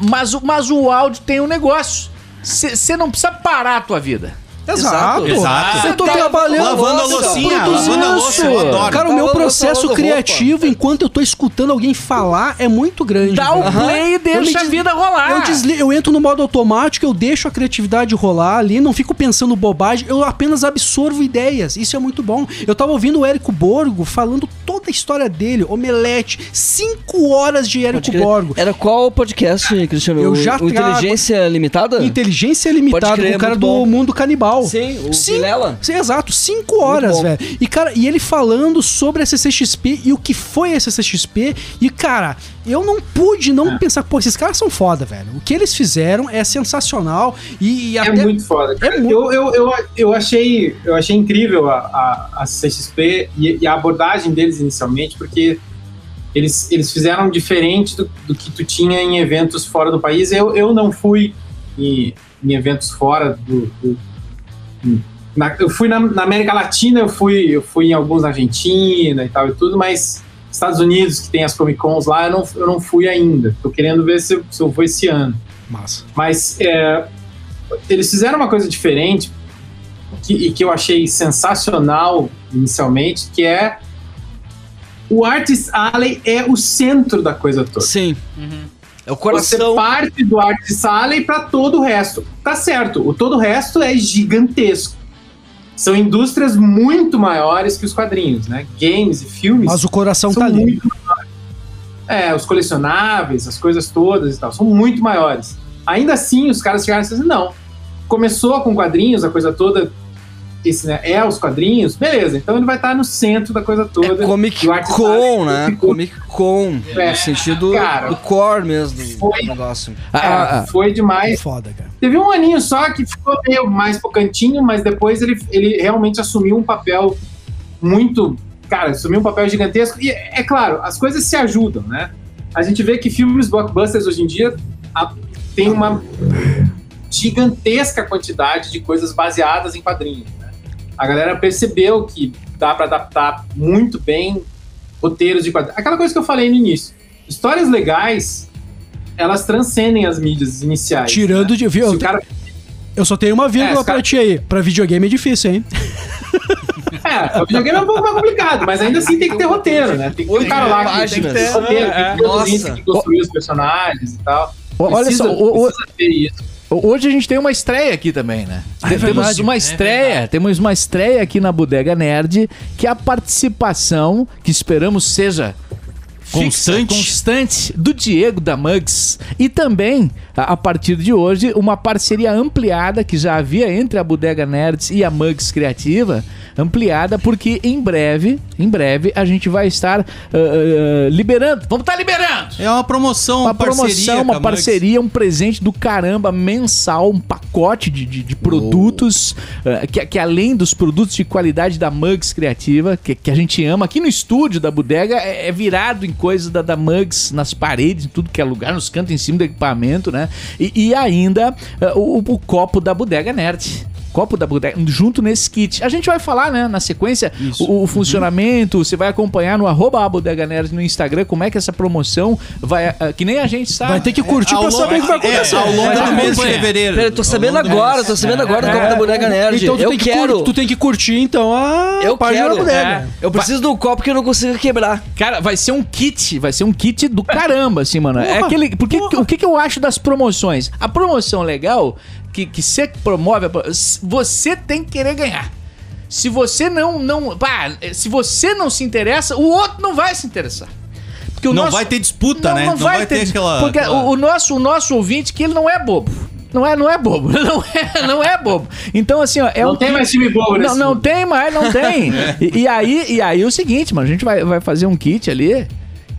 Mas, o- mas o áudio tem um negócio. Você não precisa parar a tua vida. Exato. Exato. Eu tô Tá trabalhando. lavando a loucinha, produzindo lavando a louça, eu isso. adoro. Cara, o Tá meu processo criativo, enquanto eu tô escutando alguém falar, é muito grande. Dá o play e deixa a des- vida rolar. Eu, desli- eu entro no modo automático, eu deixo a criatividade rolar ali, não fico pensando bobagem, eu apenas absorvo ideias. Isso é muito bom. Eu tava ouvindo o Érico Borgo falando toda a história dele, Omelete, 5 horas de Érico Pode crer. Borgo. Era qual o podcast, Cristiano? Eu O- já o trago- Inteligência Limitada? Inteligência limitada, crer, o cara muito do bom. mundo canibal. Sim, o Sim. Vilela. Sim, exato, cinco horas, velho. E, cara, e ele falando sobre a CCXP e o que foi a CCXP. E, cara, eu não pude não pensar, pô, esses caras são foda, velho. O que eles fizeram é sensacional. E, e É até. muito foda. cara. É muito- Eu, eu, eu, eu, achei, eu achei incrível a, a, a CXP e, e a abordagem deles inicialmente, porque eles, eles fizeram diferente do, do que tu tinha em eventos fora do país. Eu, eu não fui em, em eventos fora do. do- na- eu fui na, na América Latina, eu fui, eu fui em alguns na Argentina e tal e tudo, mas Estados Unidos, que tem as Comic Cons lá, eu não, eu não fui ainda. Tô querendo ver se, eu- se eu vou esse ano. Massa. Mas é, eles fizeram uma coisa diferente que, e que eu achei sensacional inicialmente, que é o Artist Alley é o centro da coisa toda. Sim. É o Você coração. parte do Artist Alley para todo o resto. Tá certo, o todo o resto é gigantesco. São indústrias muito maiores que os quadrinhos, né? Games e filmes Mas o coração são tá ali. muito maiores. É, os colecionáveis, as coisas todas e tal, são muito maiores. Ainda assim, os caras chegaram e disseram assim, não, começou com quadrinhos, a coisa toda, esse, né, é os quadrinhos, beleza, então ele vai estar no centro da coisa toda. É Comic E o Artist Con, né? ficou- Comic Con. É, no sentido cara, do core mesmo do foi- negócio. Ah, Cara, ah, ah. foi É demais. foda, cara. Teve um aninho só que ficou meio mais pro cantinho, mas depois ele, ele realmente assumiu um papel muito. Cara, assumiu um papel gigantesco. E é claro, as coisas se ajudam, né? A gente vê que filmes blockbusters hoje em dia a- tem uma gigantesca quantidade de coisas baseadas em quadrinhos. A galera percebeu que dá para adaptar muito bem roteiros de quadrinhos. Aquela coisa que eu falei no início. Histórias legais, elas transcendem as mídias iniciais. Tirando né? de. Viu? Cara eu só tenho uma vírgula É, pra cara- ti aí. Pra videogame é difícil, hein? É, o videogame é um pouco mais complicado, mas ainda assim tem que ter roteiro, né? Tem que ter um cara lá que tem que ter roteiro, tem que ter produzir, tem que construir os personagens e tal. Olha Precisa- só, o- o- precisa ter isso. Hoje a gente tem uma estreia aqui também, né? É Te- temos verdade. uma É estreia, verdade. temos uma estreia aqui na Bodega Nerd, que é a participação, que esperamos seja Constante. constante do Diego da Mugs. E também, a, a partir de hoje, uma parceria ampliada que já havia entre a Bodega Nerds e a Mugs Criativa. Ampliada porque em breve, em breve, a gente vai estar ah, ah, liberando. Vamos estar liberando! É uma promoção, Uma promoção, parceria com uma parceria, um presente do caramba mensal, um pacote de, de, de produtos eh, que, que além dos produtos de qualidade da Mugs Criativa, que, que a gente ama, aqui no estúdio da bodega é, é virado em coisas da, da Mugs, nas paredes, em tudo que é lugar, nos cantos em cima do equipamento, né? E, e ainda eh, o, o copo da bodega Nerd. Copo da bodega, junto nesse kit. A gente vai falar, né, na sequência, o, o funcionamento. Você vai acompanhar no arroba bodega Nerd no Instagram como é que essa promoção vai. eh, que nem a gente sabe. Vai ter que curtir Ao pra longo- saber o que vai é, acontecer. ao longo Vai do mês de fevereiro. Pera, eu tô sabendo do agora, tô sabendo agora do copo da Bodega Nerd. Então tu eu tem, que quero. tu tem que curtir, então, a Eu página quero. da bodega. É. Eu preciso de um copo que eu não consiga quebrar. Cara, vai ser um kit, vai ser um kit do caramba, assim, mano. é Porra, aquele. Porque porra. o que, que eu acho das promoções? A promoção legal que, que você promove, você tem que querer ganhar. Se você não, não. Pá, se você não se interessa, o outro não vai se interessar. Porque o Não nosso- vai ter disputa, não, né? Não, vai, ter, aquela. Porque aquela- o, o nosso, o nosso ouvinte, que ele não é bobo. Não é, não é bobo. Não é, não é bobo. Então, assim, ó. É Não um tem mais time bobo nesse Não, não mundo. tem mais, não tem. E, e aí, e aí o seguinte, mano, a gente vai, vai fazer um kit ali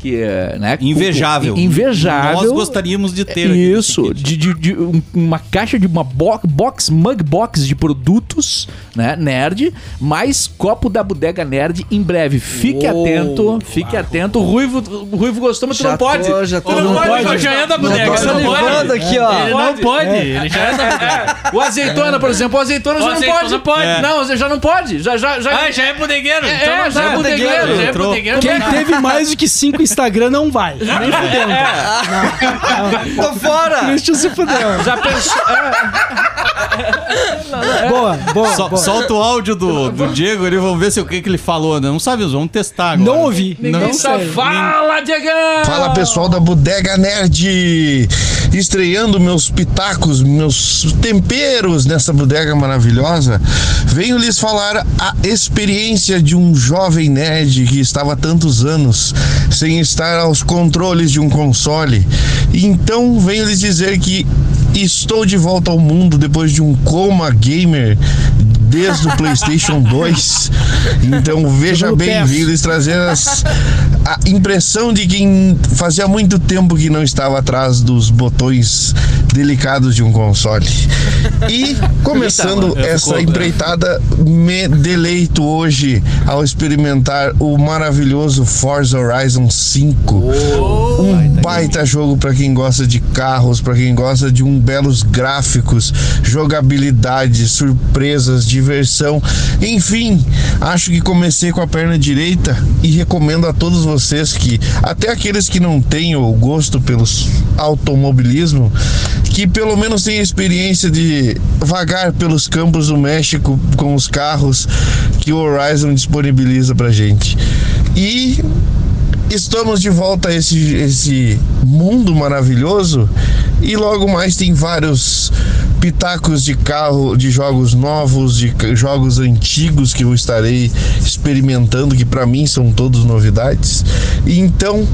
que é, né? Invejável. Invejável. Nós gostaríamos de ter. Isso, de, de- de um- uma caixa de uma bo- box, mug box de produtos, né, nerd, mais copo da bodega nerd em breve. Fique Uou, atento, fique atento. O Ruivo, o Ruivo gostou, mas tu Já não pode. tô, já tô. Tu não, Não pode, pode. já é da bodega. você não pode. aqui, ó. Ele não pode, ele já é da bodega. O azeitona, por exemplo, o azeitona O já não azeitona pode. pode. É. Não, você já não pode. Já, já, já. Ah, já é bodegueiro. É, então não já é. Já é Entrou. bodegueiro. Quem teve mais do que cinco Instagram não vai. Nem fudendo. Tô fora! Christian se fudeu. Já pensou. Boa, boa, Sol- boa. solta o áudio do, do Diego ali, vamos ver se o que, que ele falou. né? Não sabe, vamos testar agora. Não ouvi. Ninguém Não sei. fala, Diegão! Fala pessoal da Bodega Nerd, estreando meus pitacos, meus temperos nessa bodega maravilhosa. Venho lhes falar a experiência de um jovem nerd que estava há tantos anos sem estar aos controles de um console. Então venho lhes dizer que estou de volta ao mundo depois de um coma gamer desde o PlayStation 2. Então veja Jogando bem, PES. venho lhes trazer as- a impressão de quem fazia muito tempo que não estava atrás dos botões delicados de um console. E começando essa empreitada, me deleito hoje ao experimentar o maravilhoso Forza Horizon 5. um baita jogo para quem gosta de carros, para quem gosta de um belos gráficos, jogabilidade, surpresas, diversão. Enfim, acho que comecei com a perna direita e recomendo a todos vocês que, até aqueles que não têm o gosto pelo automobilismo, que pelo menos tenham a experiência de vagar pelos campos do México com os carros que o Horizon disponibiliza pra gente. E Estamos de volta a esse, esse mundo maravilhoso e logo mais tem vários pitacos de carro, de jogos novos, de jogos antigos que eu estarei experimentando, que para mim são todos novidades. Então,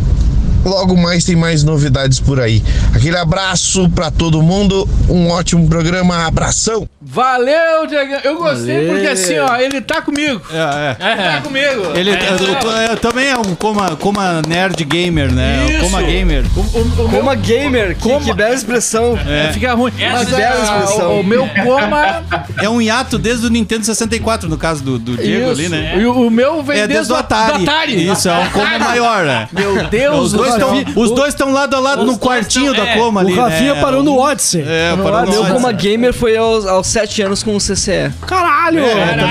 logo mais tem mais novidades por aí. Aquele abraço para todo mundo, um ótimo programa, abração. Valeu, Diego Eu gostei Valeu. porque assim, ó, ele tá comigo. É, é. Ele tá é. comigo. Ele é, tá, também é um coma, coma nerd gamer, né? É Isso. Coma gamer. O, o, o coma meu, gamer, que, coma... que, bela expressão. É. é fica ruim. Essa bela expressão. O, meu coma. É um hiato desde o Nintendo 64, no caso do, do Diego Isso. ali, né? E o, meu vem é desde, desde o Atari. Atari. Isso, é um coma maior, né? Meu Deus do céu. Os dois estão lado a lado no quartinho tão, da coma ali. O Rafinha né? parou no Odyssey. É, parou no Odyssey. Meu coma gamer foi aos 7 17 anos com o CCE. Caralho! É, Caralho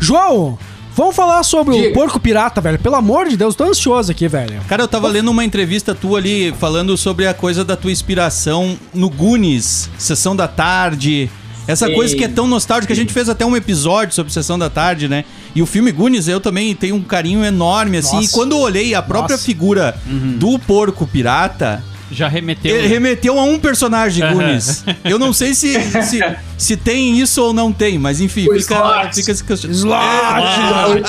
João, Vamos falar sobre Diga. o porco pirata, velho. Pelo amor de Deus, tô ansioso aqui, velho. Cara, eu tava lendo uma entrevista tua ali falando sobre a coisa da tua inspiração no Goonies, sessão da tarde. Essa Sim. coisa que é tão nostálgica, a gente fez até um episódio sobre Sessão da Tarde, né? E o filme Goonies eu também tenho um carinho enorme, assim. Nossa. E quando eu olhei a própria Nossa. figura uhum. do porco pirata, já remeteu. ele remeteu a um personagem de. Goonies. Eu não sei se, se, se tem isso ou não tem, mas enfim, O fica, fica esse question- Slot!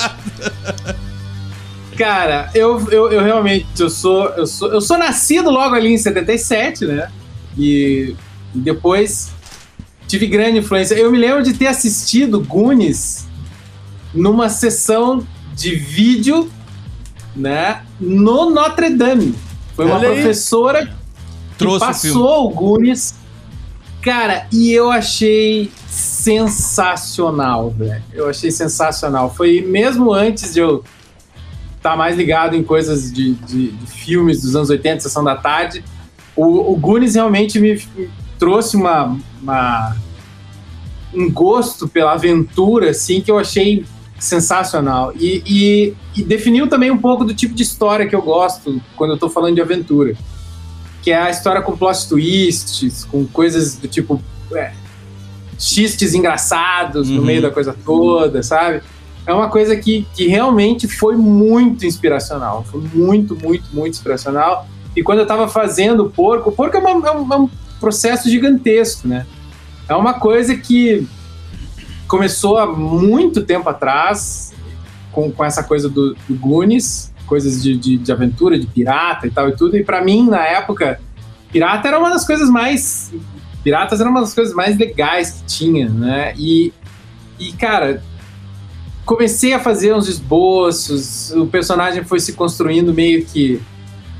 Cara, eu, eu, eu realmente eu sou, eu sou eu sou nascido logo ali em 77, né? E depois tive grande influência. Eu me lembro de ter assistido Goonies numa sessão de vídeo, né, no Notre Dame. Foi uma Olha aí. professora que Trouxe o passou o Goonies. Cara, e eu achei sensacional, velho. Eu achei sensacional. Foi mesmo antes de eu estar mais ligado em coisas de, de- de filmes dos anos 80, Sessão da Tarde. O, o Goonies realmente me, me trouxe uma, uma- um gosto pela aventura, assim, que eu achei sensacional. E, e- e definiu também um pouco do tipo de história que eu gosto quando eu tô falando de aventura. Que é a história com plot twists, com coisas do tipo. É, xistes engraçados no Uhum. meio da coisa toda, sabe? É uma coisa que, que realmente foi muito inspiracional. Foi muito, muito, muito inspiracional. E quando eu tava fazendo o porco, o porco é, uma- é um, é um processo gigantesco, né? É uma coisa que começou há muito tempo atrás, com, com essa coisa do, do Goonies, coisas de, de, de aventura, de pirata e tal e tudo. E pra mim, na época, pirata era uma das coisas mais. Piratas era uma das coisas mais legais que tinha, né? E, e cara, comecei a fazer uns esboços, o personagem foi se construindo meio que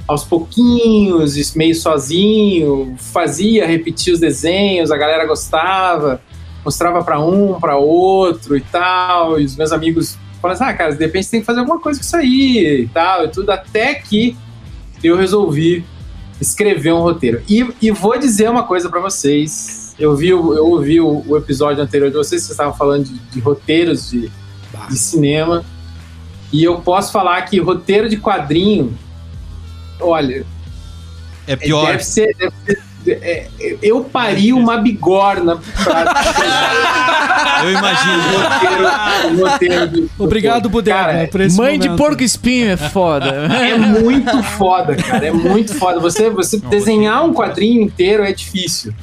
aos pouquinhos, meio sozinho, fazia repetir os desenhos, a galera gostava, mostrava pra um, pra outro e tal, e os meus amigos falaram assim, ah, cara, de repente você tem que fazer alguma coisa com isso aí e tal, e tudo, até que eu resolvi escrever um roteiro. E, e vou dizer uma coisa pra vocês, eu vi, eu ouvi o, o episódio anterior de vocês, vocês estavam falando de, de roteiros de, de cinema, e eu posso falar que roteiro de quadrinho, olha, É pior. Deve ser. deve ser- é, eu pari uma bigorna pra Eu imagino. roteiro, roteiro do- do Obrigado, por esse Mãe de momento. porco espinho é foda. é muito foda, cara. É muito foda. Você, você desenhar um quadrinho inteiro é difícil.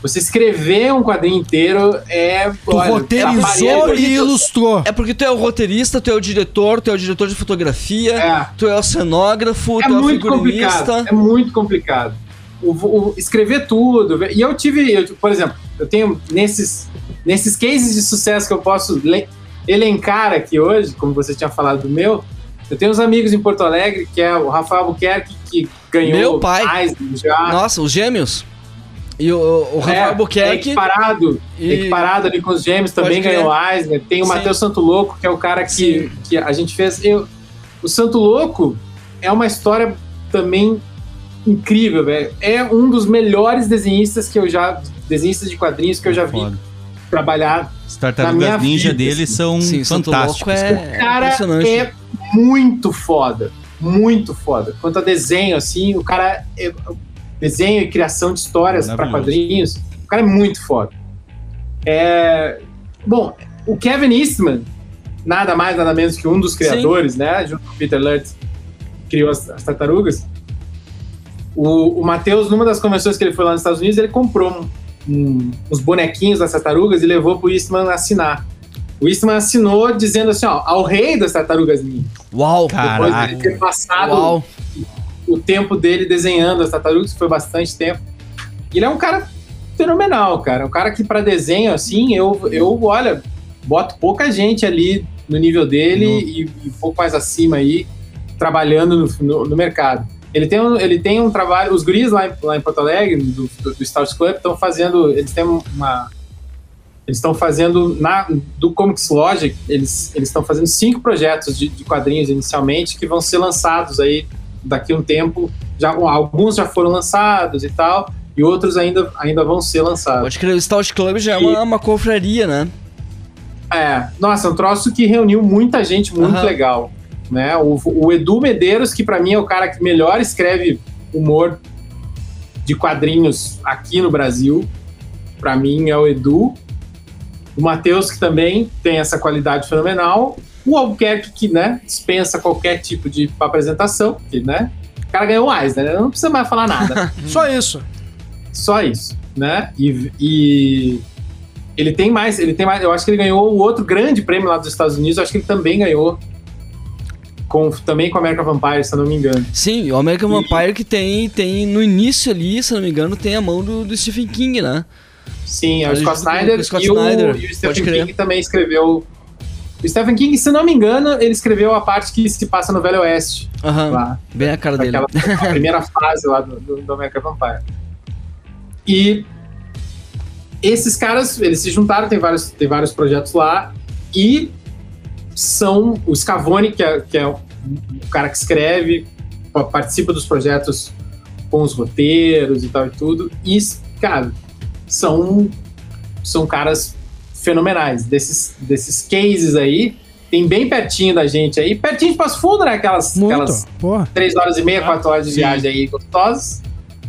Você escrever um quadrinho inteiro é. Tu olha, roteirizou trabalheiro. e ilustrou. É porque tu é o roteirista, tu é o diretor, tu é o diretor de fotografia, É. tu é o cenógrafo, É tu é o muito complicado. figurinista. É muito complicado. O, o- escrever tudo. E eu tive, eu, por exemplo, eu tenho nesses, nesses cases de sucesso que eu posso le- elencar aqui hoje, como você tinha falado do meu, eu tenho uns amigos em Porto Alegre, que é o Rafael Albuquerque, que ganhou Meu pai. Eisner já. Nossa, os gêmeos. E o, o Rafael É, Albuquerque. equiparado, E- equiparado ali com os gêmeos, também ganhou Eisner. Tem o. Matheus Santo Louco, que é o cara que, Sim. que a gente fez. Eu, o Santo Louco é uma história também incrível, velho. É um dos melhores desenhistas que eu já. Desenhistas de quadrinhos que eu já vi Foda. trabalhar. As tartarugas ninja vida, deles assim. são Sim, fantásticos. é, O cara é muito foda. Muito foda. Quanto a desenho, assim, o cara. É, desenho e criação de histórias para quadrinhos, o cara é muito foda. É, bom, o Kevin Eastman, nada mais, nada menos que um dos criadores, né? Junto com o Peter Lutz, criou as, as tartarugas. O, o Matheus, numa das convenções que ele foi lá nos Estados Unidos, ele comprou um, um, uns bonequinhos das tartarugas e levou pro Eastman assinar. O Eastman assinou dizendo assim, ó, ao rei das tartarugas ninja. Uau! Depois Caraca. de ter passado Uau! o tempo dele desenhando as tartarugas, foi bastante tempo. E ele é um cara fenomenal, cara. Um cara que para desenho, assim, eu, eu, olha, boto pouca gente ali no nível dele e, e um pouco mais acima aí, trabalhando no, no, no mercado. Ele tem, um, ele tem um trabalho, os guris lá em, lá em Porto Alegre, do, do, do Stars Club, estão fazendo, eles têm uma... Eles estão fazendo, na, do Comics Logic, eles eles estão fazendo cinco projetos de, de quadrinhos inicialmente, que vão ser lançados aí daqui a um tempo. Já, alguns já foram lançados e tal, e outros ainda, ainda vão ser lançados. Pode crer, o Stout Club já é uma, uma confraria, né? É, nossa, é um troço que reuniu muita gente muito Aham. legal. Né? O, o Edu Medeiros, que pra mim é o cara que melhor escreve humor de quadrinhos aqui no Brasil, pra mim é o Edu. O Matheus, que também tem essa qualidade fenomenal. O Albuquerque, que né, dispensa qualquer tipo de apresentação, né? O cara ganhou mais, né? Não precisa mais falar nada. Só isso. Só isso, né? E, e ele tem mais, ele tem mais. Eu acho que ele ganhou o outro grande prêmio lá dos Estados Unidos. Eu acho que ele também ganhou. Com, também com American Vampire, se eu não me engano. Sim, o American Vampire que tem, tem no início ali, se não me engano, tem a mão do, do Stephen King, né? Sim, é o Scott com Snyder, o Scott e, o, Snyder, e o pode Stephen crer. King também escreveu. O Stephen King, se não me engano, ele escreveu a parte que se passa no Velho Oeste, Aham, lá. bem a cara dele. Aquela a primeira fase lá do, do, do American Vampire. E esses caras, eles se juntaram, tem vários, tem vários projetos lá, e são o Scavone, que é, que é o cara que escreve, pa- participa dos projetos com os roteiros e tal e tudo, e, cara, são, são caras fenomenais. Desses, desses cases aí, tem bem pertinho da gente aí, pertinho de Passo Fundo, né? Aquelas, Muito. aquelas Porra. três horas e meia, quatro horas de viagem aí gostosas.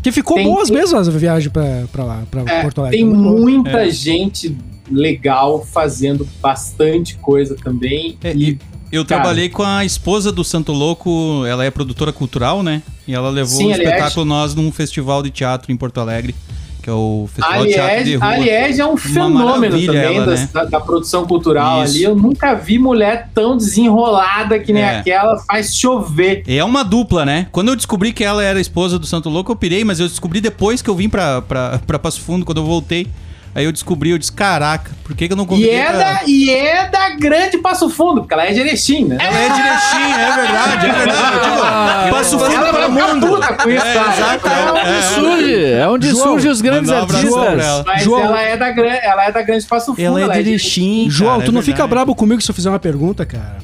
Que ficou Tem- boas mesmo as viagens pra, pra lá, pra É, Porto Alegre. tem muita gente legal fazendo bastante coisa também. É, e Eu Cara. trabalhei com a esposa do Santo Louco, ela é produtora cultural, né? E ela levou Sim, aliás. espetáculo nós num festival de teatro em Porto Alegre, que é o Festival de Teatro de Aliás, Rua. aliás, é um fenômeno também ela, das- né? da, da produção cultural Isso. ali. Eu nunca vi mulher tão desenrolada que nem É. aquela, faz chover. É uma dupla, né? Quando eu descobri que ela era esposa do Santo Louco, eu pirei, mas eu descobri depois que eu vim pra, pra, pra Passo Fundo, quando eu voltei. Aí eu descobri, eu disse, caraca, por que, que eu não E convidei é, pra- da, e é da grande Passo Fundo, porque ela é de Erechim, né? Ela é de Erechim, é verdade, é verdade. Tipo, Passo Fundo ela para o mundo. puta com isso, É, exato. É onde É, surge, é onde João, surgem os grandes artistas. ela. Mas João- ela, é da, ela é da grande Passo Fundo. Ela é de de Erechim, João, cara, tu é não fica brabo comigo se eu fizer uma pergunta, cara?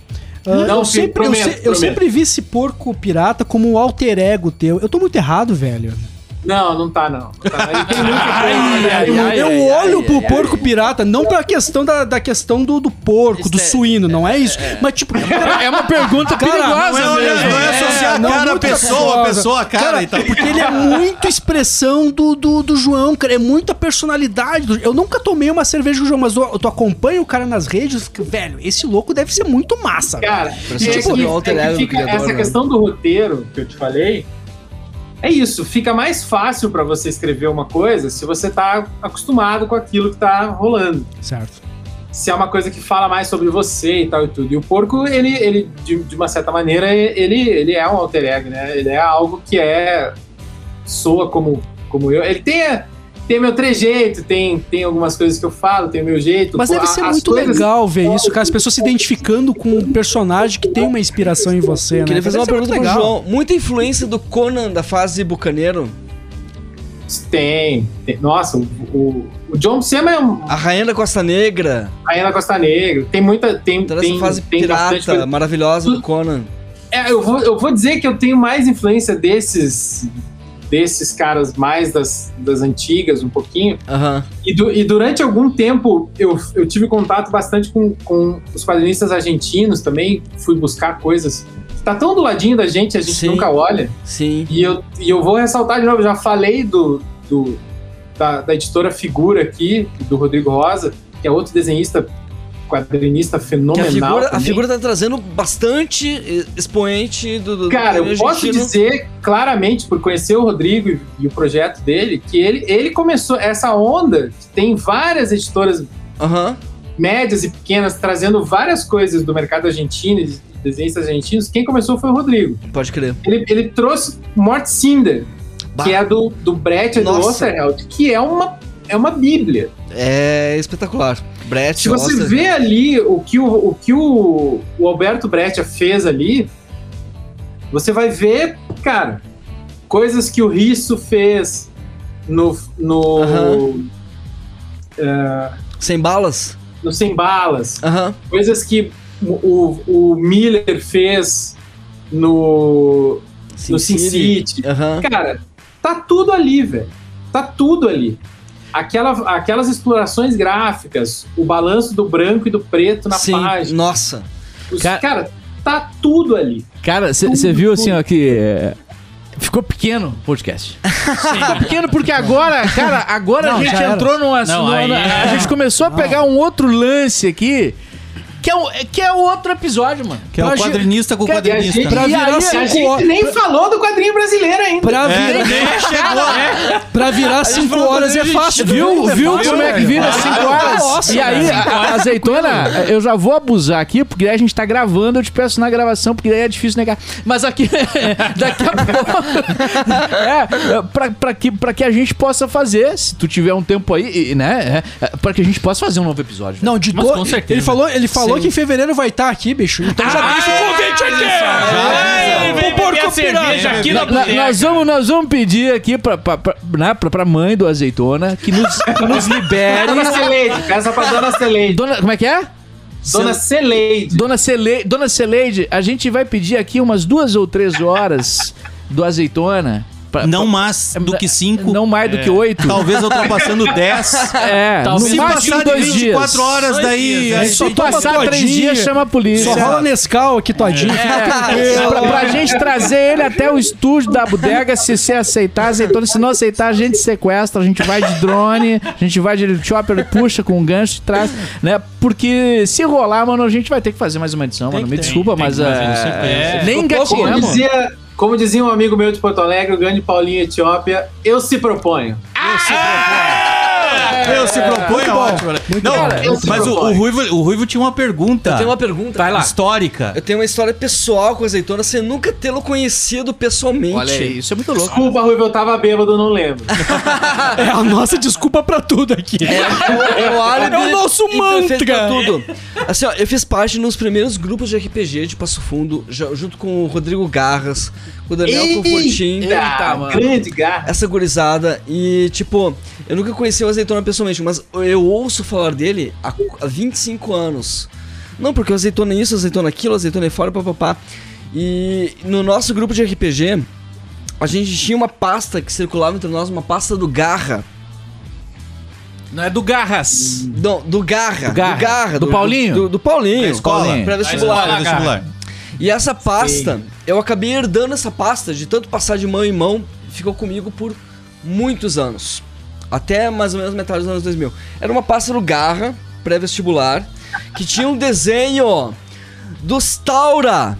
Ah, Não, eu, sempre, eu, prometo, se- eu sempre vi esse porco pirata como um alter ego teu. Eu tô muito errado, velho. Não, não tá, não. Não tá, não. Ai, ai, eu olho ai, pro porco pirata, não pra questão da, da questão do, do porco, do é- suíno, não é isso. Mas, tipo, cara, É uma pergunta Cara, perigosa Não é, mesmo. não é associar não, cara a pessoa, a pessoa a cara, e tal. porque ele é muito expressão do, do, do João, cara. É muita personalidade. do- Eu nunca tomei uma cerveja do João, mas eu, tu acompanha o cara nas redes, velho, esse louco deve ser muito massa. Cara, Parece é tipo que- é que ego do fica- essa né? questão do roteiro que eu te falei, é isso. Fica mais fácil pra você escrever uma coisa se você tá acostumado com aquilo que tá rolando. Certo. Se é uma coisa que fala mais sobre você e tal e tudo. E o porco, ele, ele de, de uma certa maneira, ele, ele é um alter ego, né? Ele é algo que é. soa como, como eu. Ele tem, a- tem meu trejeito, tem, tem algumas coisas que eu falo, tem o meu jeito. Mas pô, deve a- ser as muito coisas- legal ver isso, cara. As pessoas se identificando com um personagem que tem uma inspiração em você, né? Queria fazer uma pergunta muito pro legal. João. Muita influência do Conan da fase Bucaneiro? Tem, tem. Nossa, o, o, o John Buscema é um, A Rainha da Costa Negra? Rainha da Costa Negra. Tem muita. Tem, Toda tem, essa fase tem pirata maravilhosa do Conan. É, eu vou, eu vou dizer que eu tenho mais influência desses desses caras mais das, das antigas, um pouquinho. Aham. E, e durante algum tempo eu, eu tive contato bastante com, com os quadrinistas argentinos também. Fui buscar coisas. Tá tão do ladinho da gente, a gente Sim. nunca olha. Sim. E eu, e eu vou ressaltar de novo, já falei do, do- da, da editora Figura aqui, do Rodrigo Rosa, que é outro desenhista, quadrinista Que a fenomenal. figura, a também. figura tá trazendo bastante expoente do, do Cara, do eu posso dizer claramente, por conhecer o Rodrigo e, e o projeto dele, que ele, ele começou essa onda, que tem várias editoras Aham. médias e pequenas trazendo várias coisas do mercado argentino, de desenhistas argentinos. Quem começou foi o Rodrigo. Pode crer. Ele, ele trouxe Mort Cinder, Bah. que é do, do Brett e do. Osterheld, que é uma, é uma bíblia. É espetacular. Brett, Se você Oster. vê ali o que o, o, que o, o Alberto Breccia fez ali, você vai ver, cara, coisas que o Risso fez no, no, eh, Sem balas? no Sem Balas, coisas que o, o Miller fez no, no Sin City. Aham. Cara, tá tudo ali, velho. Tá tudo ali. Aquela, aquelas explorações gráficas, o balanço do branco e do preto na Sim. página. Nossa. Os- Cara- cara, tá tudo ali. Cara, você Tudo, viu assim, ó, que. é, Ficou pequeno o podcast. Ficou pequeno porque agora, cara, agora Não, a gente entrou num assunto. Não, aí- A gente começou a pegar um outro lance aqui. Que é é, o- é que é outro episódio, mano. Que é o Pra quadrinista com o E a quadrinista. gente, né? Pra e virar aí, a cinco gente horas- nem falou do quadrinho brasileiro ainda. Pra É, virar, nem chegou. pra virar 5 falou horas é fácil. Viu, É viu fácil, como é que vira Ah, 5 horas? nossa, e aí, a, azeitona, eu já vou abusar aqui, porque daí a gente tá gravando, eu te peço na gravação, porque daí é difícil negar. Mas aqui, daqui a pouco, é, pra, pra, que, pra que a gente possa fazer, se tu tiver um tempo aí, né, é, é, pra que a gente possa fazer um novo episódio. Não, de Mas do... com certeza. Ele falou, ele falou Sim. que em fevereiro vai estar aqui, bicho. Então já deixa o convite aqui. Vou pôr beber com cerveja pirata. aqui na nós, vamos, nós vamos pedir aqui pra, pra, pra, né, pra, pra mãe do azeitona que nos, que nos libere. Dona Celeide, peça pra Dona Celeide. Dona, como é que é? Dona Celeide. Dona, Cele... Dona Celeide, a gente vai pedir aqui umas duas ou três horas do azeitona. Pra- Não mais do que 5. Não mais do que oito. Talvez ultrapassando 10. É, Talvez Se no máximo passar de dois 24 dias. horas, daí. dias, a né? gente Se passar três dias, chama a polícia. Só rola Nescau aqui todinho. É, pra, pra gente trazer ele até o estúdio da bodega, se você aceitar, azeitona. Se não aceitar, a gente sequestra, a gente vai de drone, a gente vai de helicóptero, puxa com um gancho e traz, né? Porque se rolar, mano, a gente vai ter que fazer mais uma edição, mano. Me desculpa, tem mas que fazer é, nem Como engatinhamos. dizia, como dizia um amigo meu de Porto Alegre, o grande Paulinho Etiópia, eu se proponho. Eu se propõe, é ótimo. né? Não, eu se mas o. Ruivo, o Ruivo tinha uma pergunta Eu tenho uma pergunta. Vai lá. histórica. Eu tenho uma história pessoal com o azeitona sem nunca tê-lo conhecido pessoalmente. Olha aí, isso é muito louco. Desculpa, Ruivo, eu tava bêbado, não lembro. É a nossa desculpa pra tudo aqui. É o álibi É o nosso mantra. tudo. Assim, ó, eu fiz parte nos primeiros grupos de RPG de Passo Fundo, junto com o Rodrigo Garras, com o Daniel Confortin. Eita, mano. grande garra. essa gurizada e, tipo, eu nunca conheci o Azeitona pessoalmente, mas eu ouço falar dele há, há 25 anos. Não, porque o Azeitona é isso, o Azeitona é aquilo, o Azeitona é fora, papapá. E no nosso grupo de RPG, a gente tinha uma pasta que circulava entre nós, uma pasta do Garra. Não é do Garras. Não, do Garra. Do Garra. Do Paulinho? Do, do Paulinho. escola. Paulinho. Pra Pré-vestibular. vestibular. E essa pasta, eu acabei herdando essa pasta de tanto passar de mão em mão, ficou comigo por muitos anos. Até mais ou menos metade dos anos 2000. Era uma pasta do Garra, pré-vestibular, que tinha um desenho dos Taura.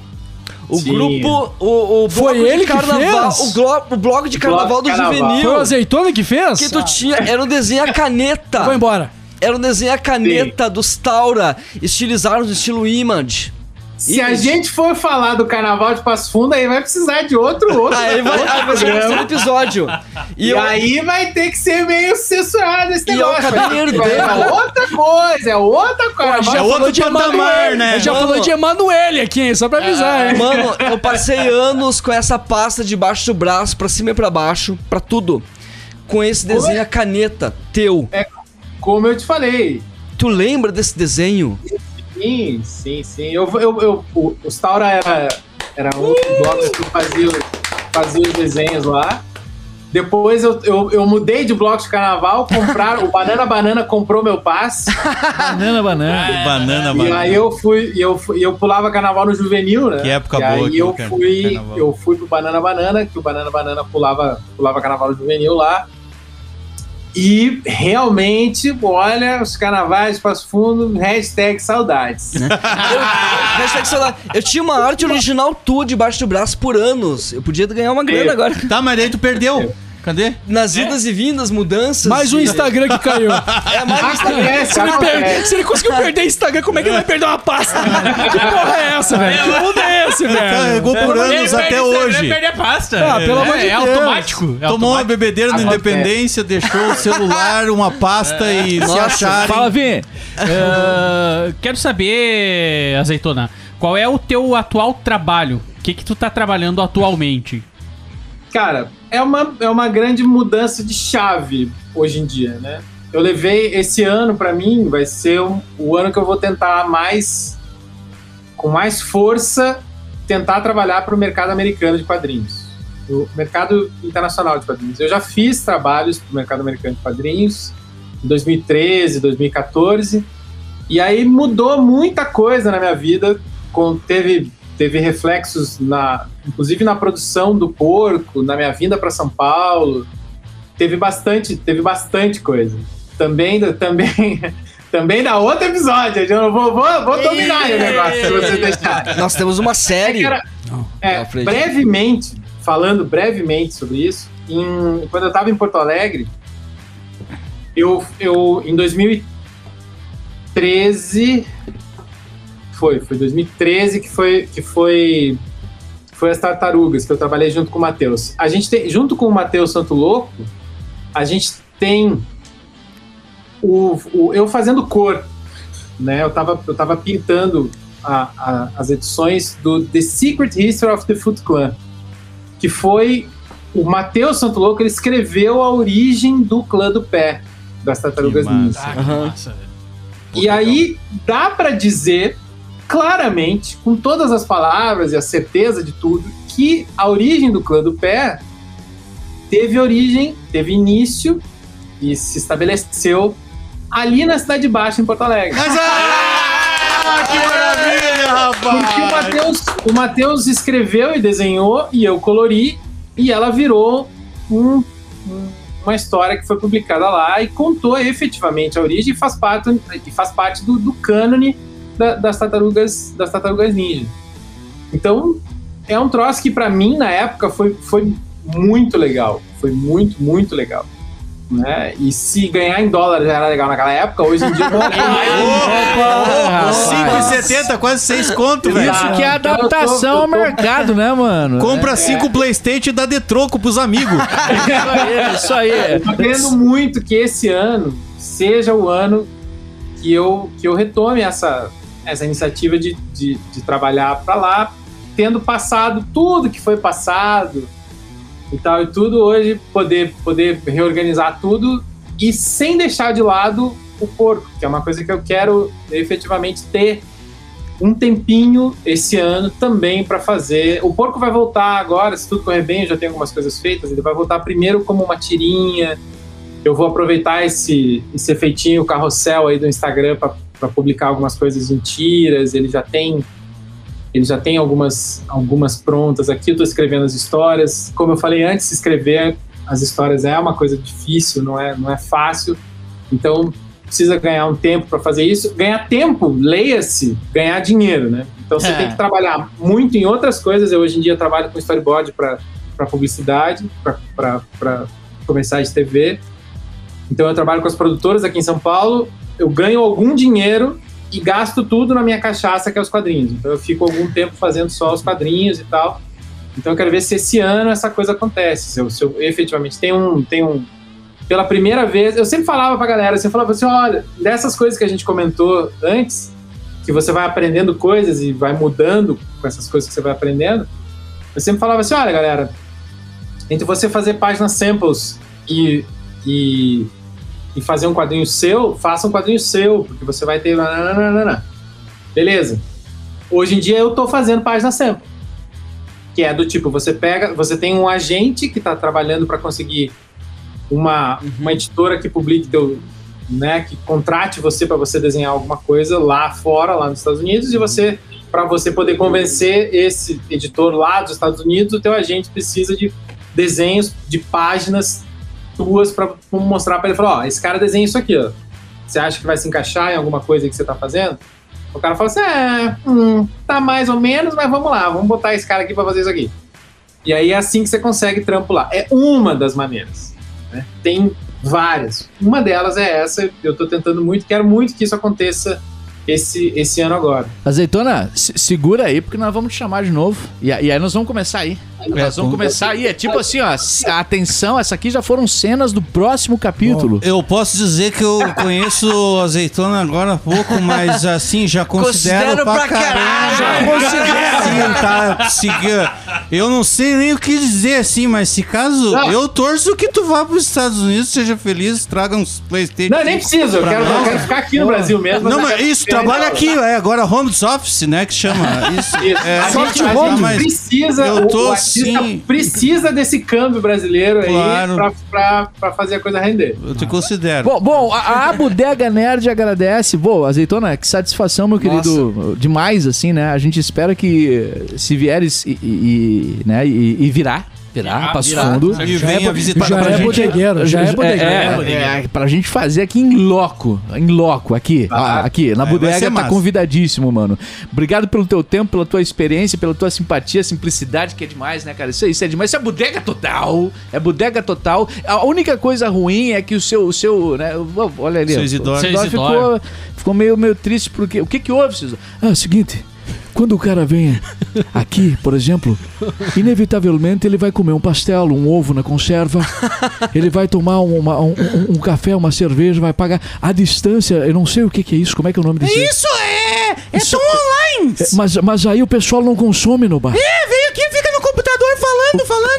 O Sim. grupo, o, o Foi bloco ele de que carnaval, fez? o, glo- o bloco de carnaval do carnaval. juvenil. Foi o azeitona que fez? Que tu tinha, era um desenho a caneta. Vou embora. Era um desenho a caneta dos Taura, estilizados no estilo Image. Se a gente for falar do carnaval de Passo Fundo, aí vai precisar de outro, outro. Aí vai, aí vai ser um episódio. E, E, eu, aí vai ter que ser meio censurado esse E eu negócio. acabei herdando. É outra coisa, é outra coisa. A gente já É outro falou de patamar, Emanuele, né? Já Mano. falou de Emanuele aqui, hein? Só pra avisar, hein? mano, eu passei anos com essa pasta debaixo do braço, pra cima e pra baixo, pra tudo. Com esse desenho a caneta teu. Como eu te falei. Tu lembra desse desenho? Sim, sim, sim. Eu, eu, eu, o, o Staura era, era um dos blocos que fazia, fazia os desenhos lá. Depois eu, eu, eu mudei de bloco de carnaval, compraram, o Banana Banana comprou meu passe. Banana, banana. Banana, E banana. aí eu fui, e eu, fui- e eu pulava carnaval no juvenil, né? Que época e boa Aí que eu fui, carnaval. eu fui pro Banana Banana, que o Banana Banana pulava, pulava carnaval no juvenil lá. E realmente, olha, os carnavais Passo Fundo, hashtag saudades. Eu, hashtag saudade. eu tinha uma arte original tua debaixo do braço por anos. Eu podia ganhar uma grana Eu. agora. Tá, mas daí tu perdeu. Cadê? Nas idas e vindas, mudanças. Mais um Instagram que caiu. É, mais um Instagram. Se ele, per- se ele conseguiu perder Instagram, como é que ele vai perder uma pasta? que porra é essa, velho? Que mundo é esse, velho? Carregou por anos Ele até hoje. Ele perde a pasta. Ah, pelo é, amor de é Deus. automático. É Tomou uma automático. bebedeira na independência, deixou o celular, uma pasta e se acharem. Fala, Vim. Ah, quero saber, Azeitona, qual é o teu atual trabalho? O que que tu tá trabalhando atualmente? Cara, é uma, é uma grande mudança de chave hoje em dia, né? Eu levei esse ano pra mim, vai ser um- o ano que eu vou tentar mais, com mais força, tentar trabalhar para o mercado americano de quadrinhos, o mercado internacional de quadrinhos. Eu já fiz trabalhos para o mercado americano de quadrinhos em 2013, 2014, e aí mudou muita coisa na minha vida. Com, teve, teve reflexos na, inclusive na produção do porco, na minha vinda para São Paulo, teve bastante, teve bastante coisa. Também, também, também dá outro episódio. Eu vou, vou, vou dominar o negócio, se vocês deixarem. Nós temos uma série. Cara, é, Pra frente. brevemente, falando brevemente sobre isso, em- quando eu tava em Porto Alegre, eu, eu em 2013 foi, foi 2013 que foi que foi foi as tartarugas que eu trabalhei junto com o Matheus. A gente tem junto com o Matheus Santo Louco, a gente tem o, o- eu fazendo cor, né? Eu tava eu tava pintando a- a- as edições do The Secret History of the Foot Clan, que foi o Matheus Santo Louco, ele escreveu a origem do clã do pé das tartarugas ninja. Ah. E aí dá pra dizer claramente, com todas as palavras e a certeza de tudo, que a origem do clã do pé teve origem, teve início e se estabeleceu ali na Cidade Baixa, em Porto Alegre. Mas, ah, que maravilha, Porque o rapaz! Matheus, o Matheus escreveu e desenhou e eu colori e ela virou um- um- uma história que foi publicada lá e contou efetivamente a origem e faz parte, e faz parte do, do cânone da- das tartarugas das tartarugas ninja. Então é um troço que pra mim na época foi, foi muito legal, foi muito muito legal. Né? E se ganhar em dólar já era legal naquela época, hoje em dia não é rapaz. 5,70, quase 6 conto, velho. Isso que é eu tô- adaptação eu ao mercado, né, mano? Compra 5 Playstation e dá de troco pros amigos. Isso aí, isso aí. Tô querendo muito que esse ano seja o ano que eu, que eu retome essa, essa iniciativa de, de, de trabalhar para lá, tendo passado tudo que foi passado e tal e tudo, hoje poder, poder reorganizar tudo e sem deixar de lado o porco, que é uma coisa que eu quero efetivamente ter um tempinho esse ano também para fazer. O porco vai voltar agora, se tudo correr bem, eu já tenho algumas coisas feitas, ele vai voltar primeiro como uma tirinha. Eu vou aproveitar esse, esse efeitinho carrossel aí do Instagram para publicar algumas coisas em tiras. Ele já tem ele já tem algumas, algumas prontas aqui. Eu estou escrevendo as histórias. Como eu falei antes, escrever as histórias é uma coisa difícil, não é, não é fácil. Então precisa ganhar um tempo para fazer isso. Ganhar tempo, leia-se, ganhar dinheiro, né? Então você É. tem que trabalhar muito em outras coisas. Eu hoje em dia trabalho com storyboard para publicidade, para comerciais de TV. Então eu trabalho com as produtoras aqui em São Paulo. Eu ganho algum dinheiro e gasto tudo na minha cachaça, que é os quadrinhos. Então eu fico algum tempo fazendo só os quadrinhos e tal. Então eu quero ver se esse ano essa coisa acontece. Se eu, se eu efetivamente tem um, tem um. Pela primeira vez, eu sempre falava pra galera, você falava assim: olha, dessas coisas que a gente comentou antes, que você vai aprendendo coisas e vai mudando com essas coisas que você vai aprendendo. Eu sempre falava assim: olha, galera, entre você fazer páginas samples e, e, e fazer um quadrinho seu, faça um quadrinho seu, porque você vai ter. Beleza. Hoje em dia eu tô fazendo página sample. Que é do tipo, você pega, você tem um agente que está trabalhando para conseguir uma, uma editora que publique teu, né, que contrate você para você desenhar alguma coisa lá fora, lá nos Estados Unidos, e você para você poder convencer esse editor lá dos Estados Unidos, o teu agente precisa de desenhos de páginas tuas para mostrar para ele falar, ó, esse cara desenha isso aqui, ó. Você acha que vai se encaixar em alguma coisa que você tá fazendo? O cara fala assim, é, hum, tá mais ou menos, mas vamos lá, vamos botar esse cara aqui para fazer isso aqui. E aí é assim que você consegue trampo lá. É uma das maneiras. né? Tem várias. Uma delas é essa. Eu tô tentando muito, quero muito que isso aconteça esse, esse ano agora. Azeitona, se- segura aí, porque nós vamos te chamar de novo. E, e aí nós vamos começar aí. Nós vamos com- começar aí. É tipo assim, ó. Atenção, essa aqui já foram cenas do próximo capítulo. Eu posso dizer que eu conheço azeitona agora há pouco, mas assim, já considero, Considero pra, pra caralho. caralho. Considero. Sim, tá, se- eu não sei nem o que dizer assim, mas se caso Não. eu torço que tu vá para os Estados Unidos, seja feliz, traga uns Playstation. Não, nem preciso. Eu quero, eu quero ficar aqui no Brasil mesmo. Não, mas isso, trabalha aqui, é agora home office, né, que chama. Isso. Isso. É, a gente, a gente mas precisa, eu tô sim. precisa desse câmbio brasileiro aí Claro. pra, pra, pra fazer a coisa render. eu te considero. Bom, bom, a, a Bodega Nerd agradece. Bom, Azeitona, que satisfação, meu querido. Demais, assim, né? A gente espera que, se vieres e, e- e, né, e, e virá, virar Passo virar. Fundo. E venha visitar já pra é gente. bodegueiro, já é bodegueiro. É, é, é, pra gente fazer aqui em loco, em loco, aqui, Ah, ah, aqui, na é, bodega, tá convidadíssimo, mano. Obrigado pelo teu tempo, pela tua experiência, pela tua simpatia, simplicidade, que é demais, né, cara? Isso, isso é demais, isso é bodega total, é bodega total. A única coisa ruim é que o seu, o seu, né, olha ali, Seu ó, Isidoro. o Seu Isidoro Isidoro. ficou, ficou meio, meio triste, porque, o que que houve, Isidoro? Ah, é o seguinte... Quando o cara vem aqui, por exemplo, inevitavelmente ele vai comer um pastel, um ovo na conserva, ele vai tomar uma- um, um- um café, uma cerveja, vai pagar à distância. Eu não sei o que, que é isso, como é que é o nome disso? Isso é! É Isso- tão online! É, Mas, mas aí o pessoal não consome no bar. É,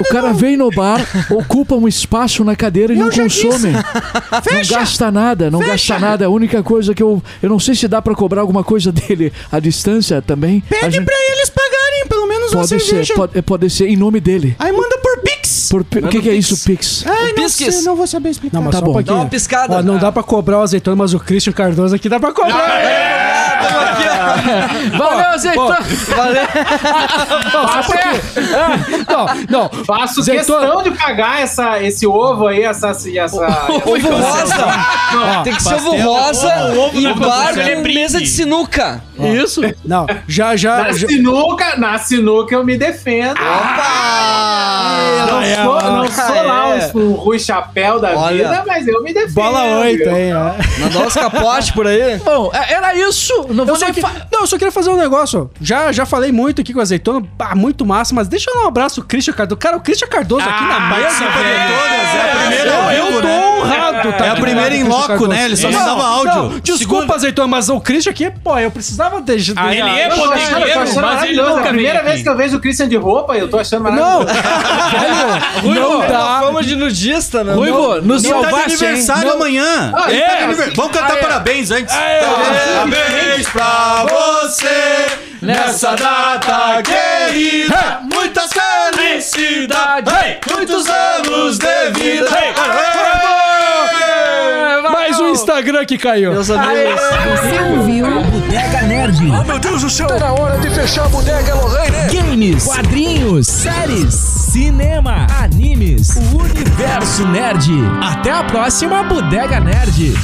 O cara vem no bar, ocupa um espaço na cadeira e não consome. Não gasta nada, não gasta nada. A única coisa que eu. Eu não sei se dá pra cobrar alguma coisa dele à distância também. A Pede gente- pra eles pagarem pelo menos uma Pode cerveja. ser, pode, pode ser em nome dele. Aí manda por Pix. Por, o que, que é isso, Pix? Ai, não sei, não vou saber explicar. Não, mas Tá só bom. um. Dá uma piscada. Ó, não dá pra cobrar o azeitona, mas o Christian Cardoso aqui dá pra cobrar. Valeu, azeitona! Valeu. Não, só pouquinho. Não, não. Faço Azeitona. questão de pagar essa, esse ovo aí, essa. essa Ovo rosa. Tem que ser ovo rosa e bar Ele é com brinde. mesa de sinuca. Isso? Não, já, já. Na já- sinuca, na sinuca eu me defendo. não é, sou, não ah, sou lá um Rui Chapéu da vida, mas eu me defendo. Bola 8, viu? hein? é. Mandar uns capotes por aí. Bom, é- era isso. Não vou Eu só, nem que- fa- não, eu só queria fazer um negócio. Já, já falei muito aqui com o azeitona, pá, muito massa, mas deixa eu dar um abraço pro Christian Cardoso. Cara, o Christian Cardoso aqui na mesa, de velho. todas, é a primeira Eu, eu tô né? honrado, tá? É a primeira em loco, né? Ele só Não, mandava áudio. não, desculpa, azeitona, mas o Christian aqui, pô, eu precisava deixar. Ah, ele é achando, bodegueiro, achando mas ele maravilhoso. nunca É a primeira vez que eu vejo o Christian de roupa, eu tô achando Não, maravilhoso. velho, não dá. Fama de nudista, né? Ruivo, nos Ele tá de aniversário amanhã. Ah, é? tá aniversário. Vamos cantar parabéns antes. Parabéns pra você nessa data querida. Muitas felicidades, muitos anos de vida. Mais um Instagram que caiu. Meus amigos. Você ouviu Bodega Nerd. Oh, meu Deus do céu. Tá na hora de fechar a bodega, Lorraine. Games, quadrinhos, séries, cinema, animes, o universo nerd. Até a próxima Bodega Nerd.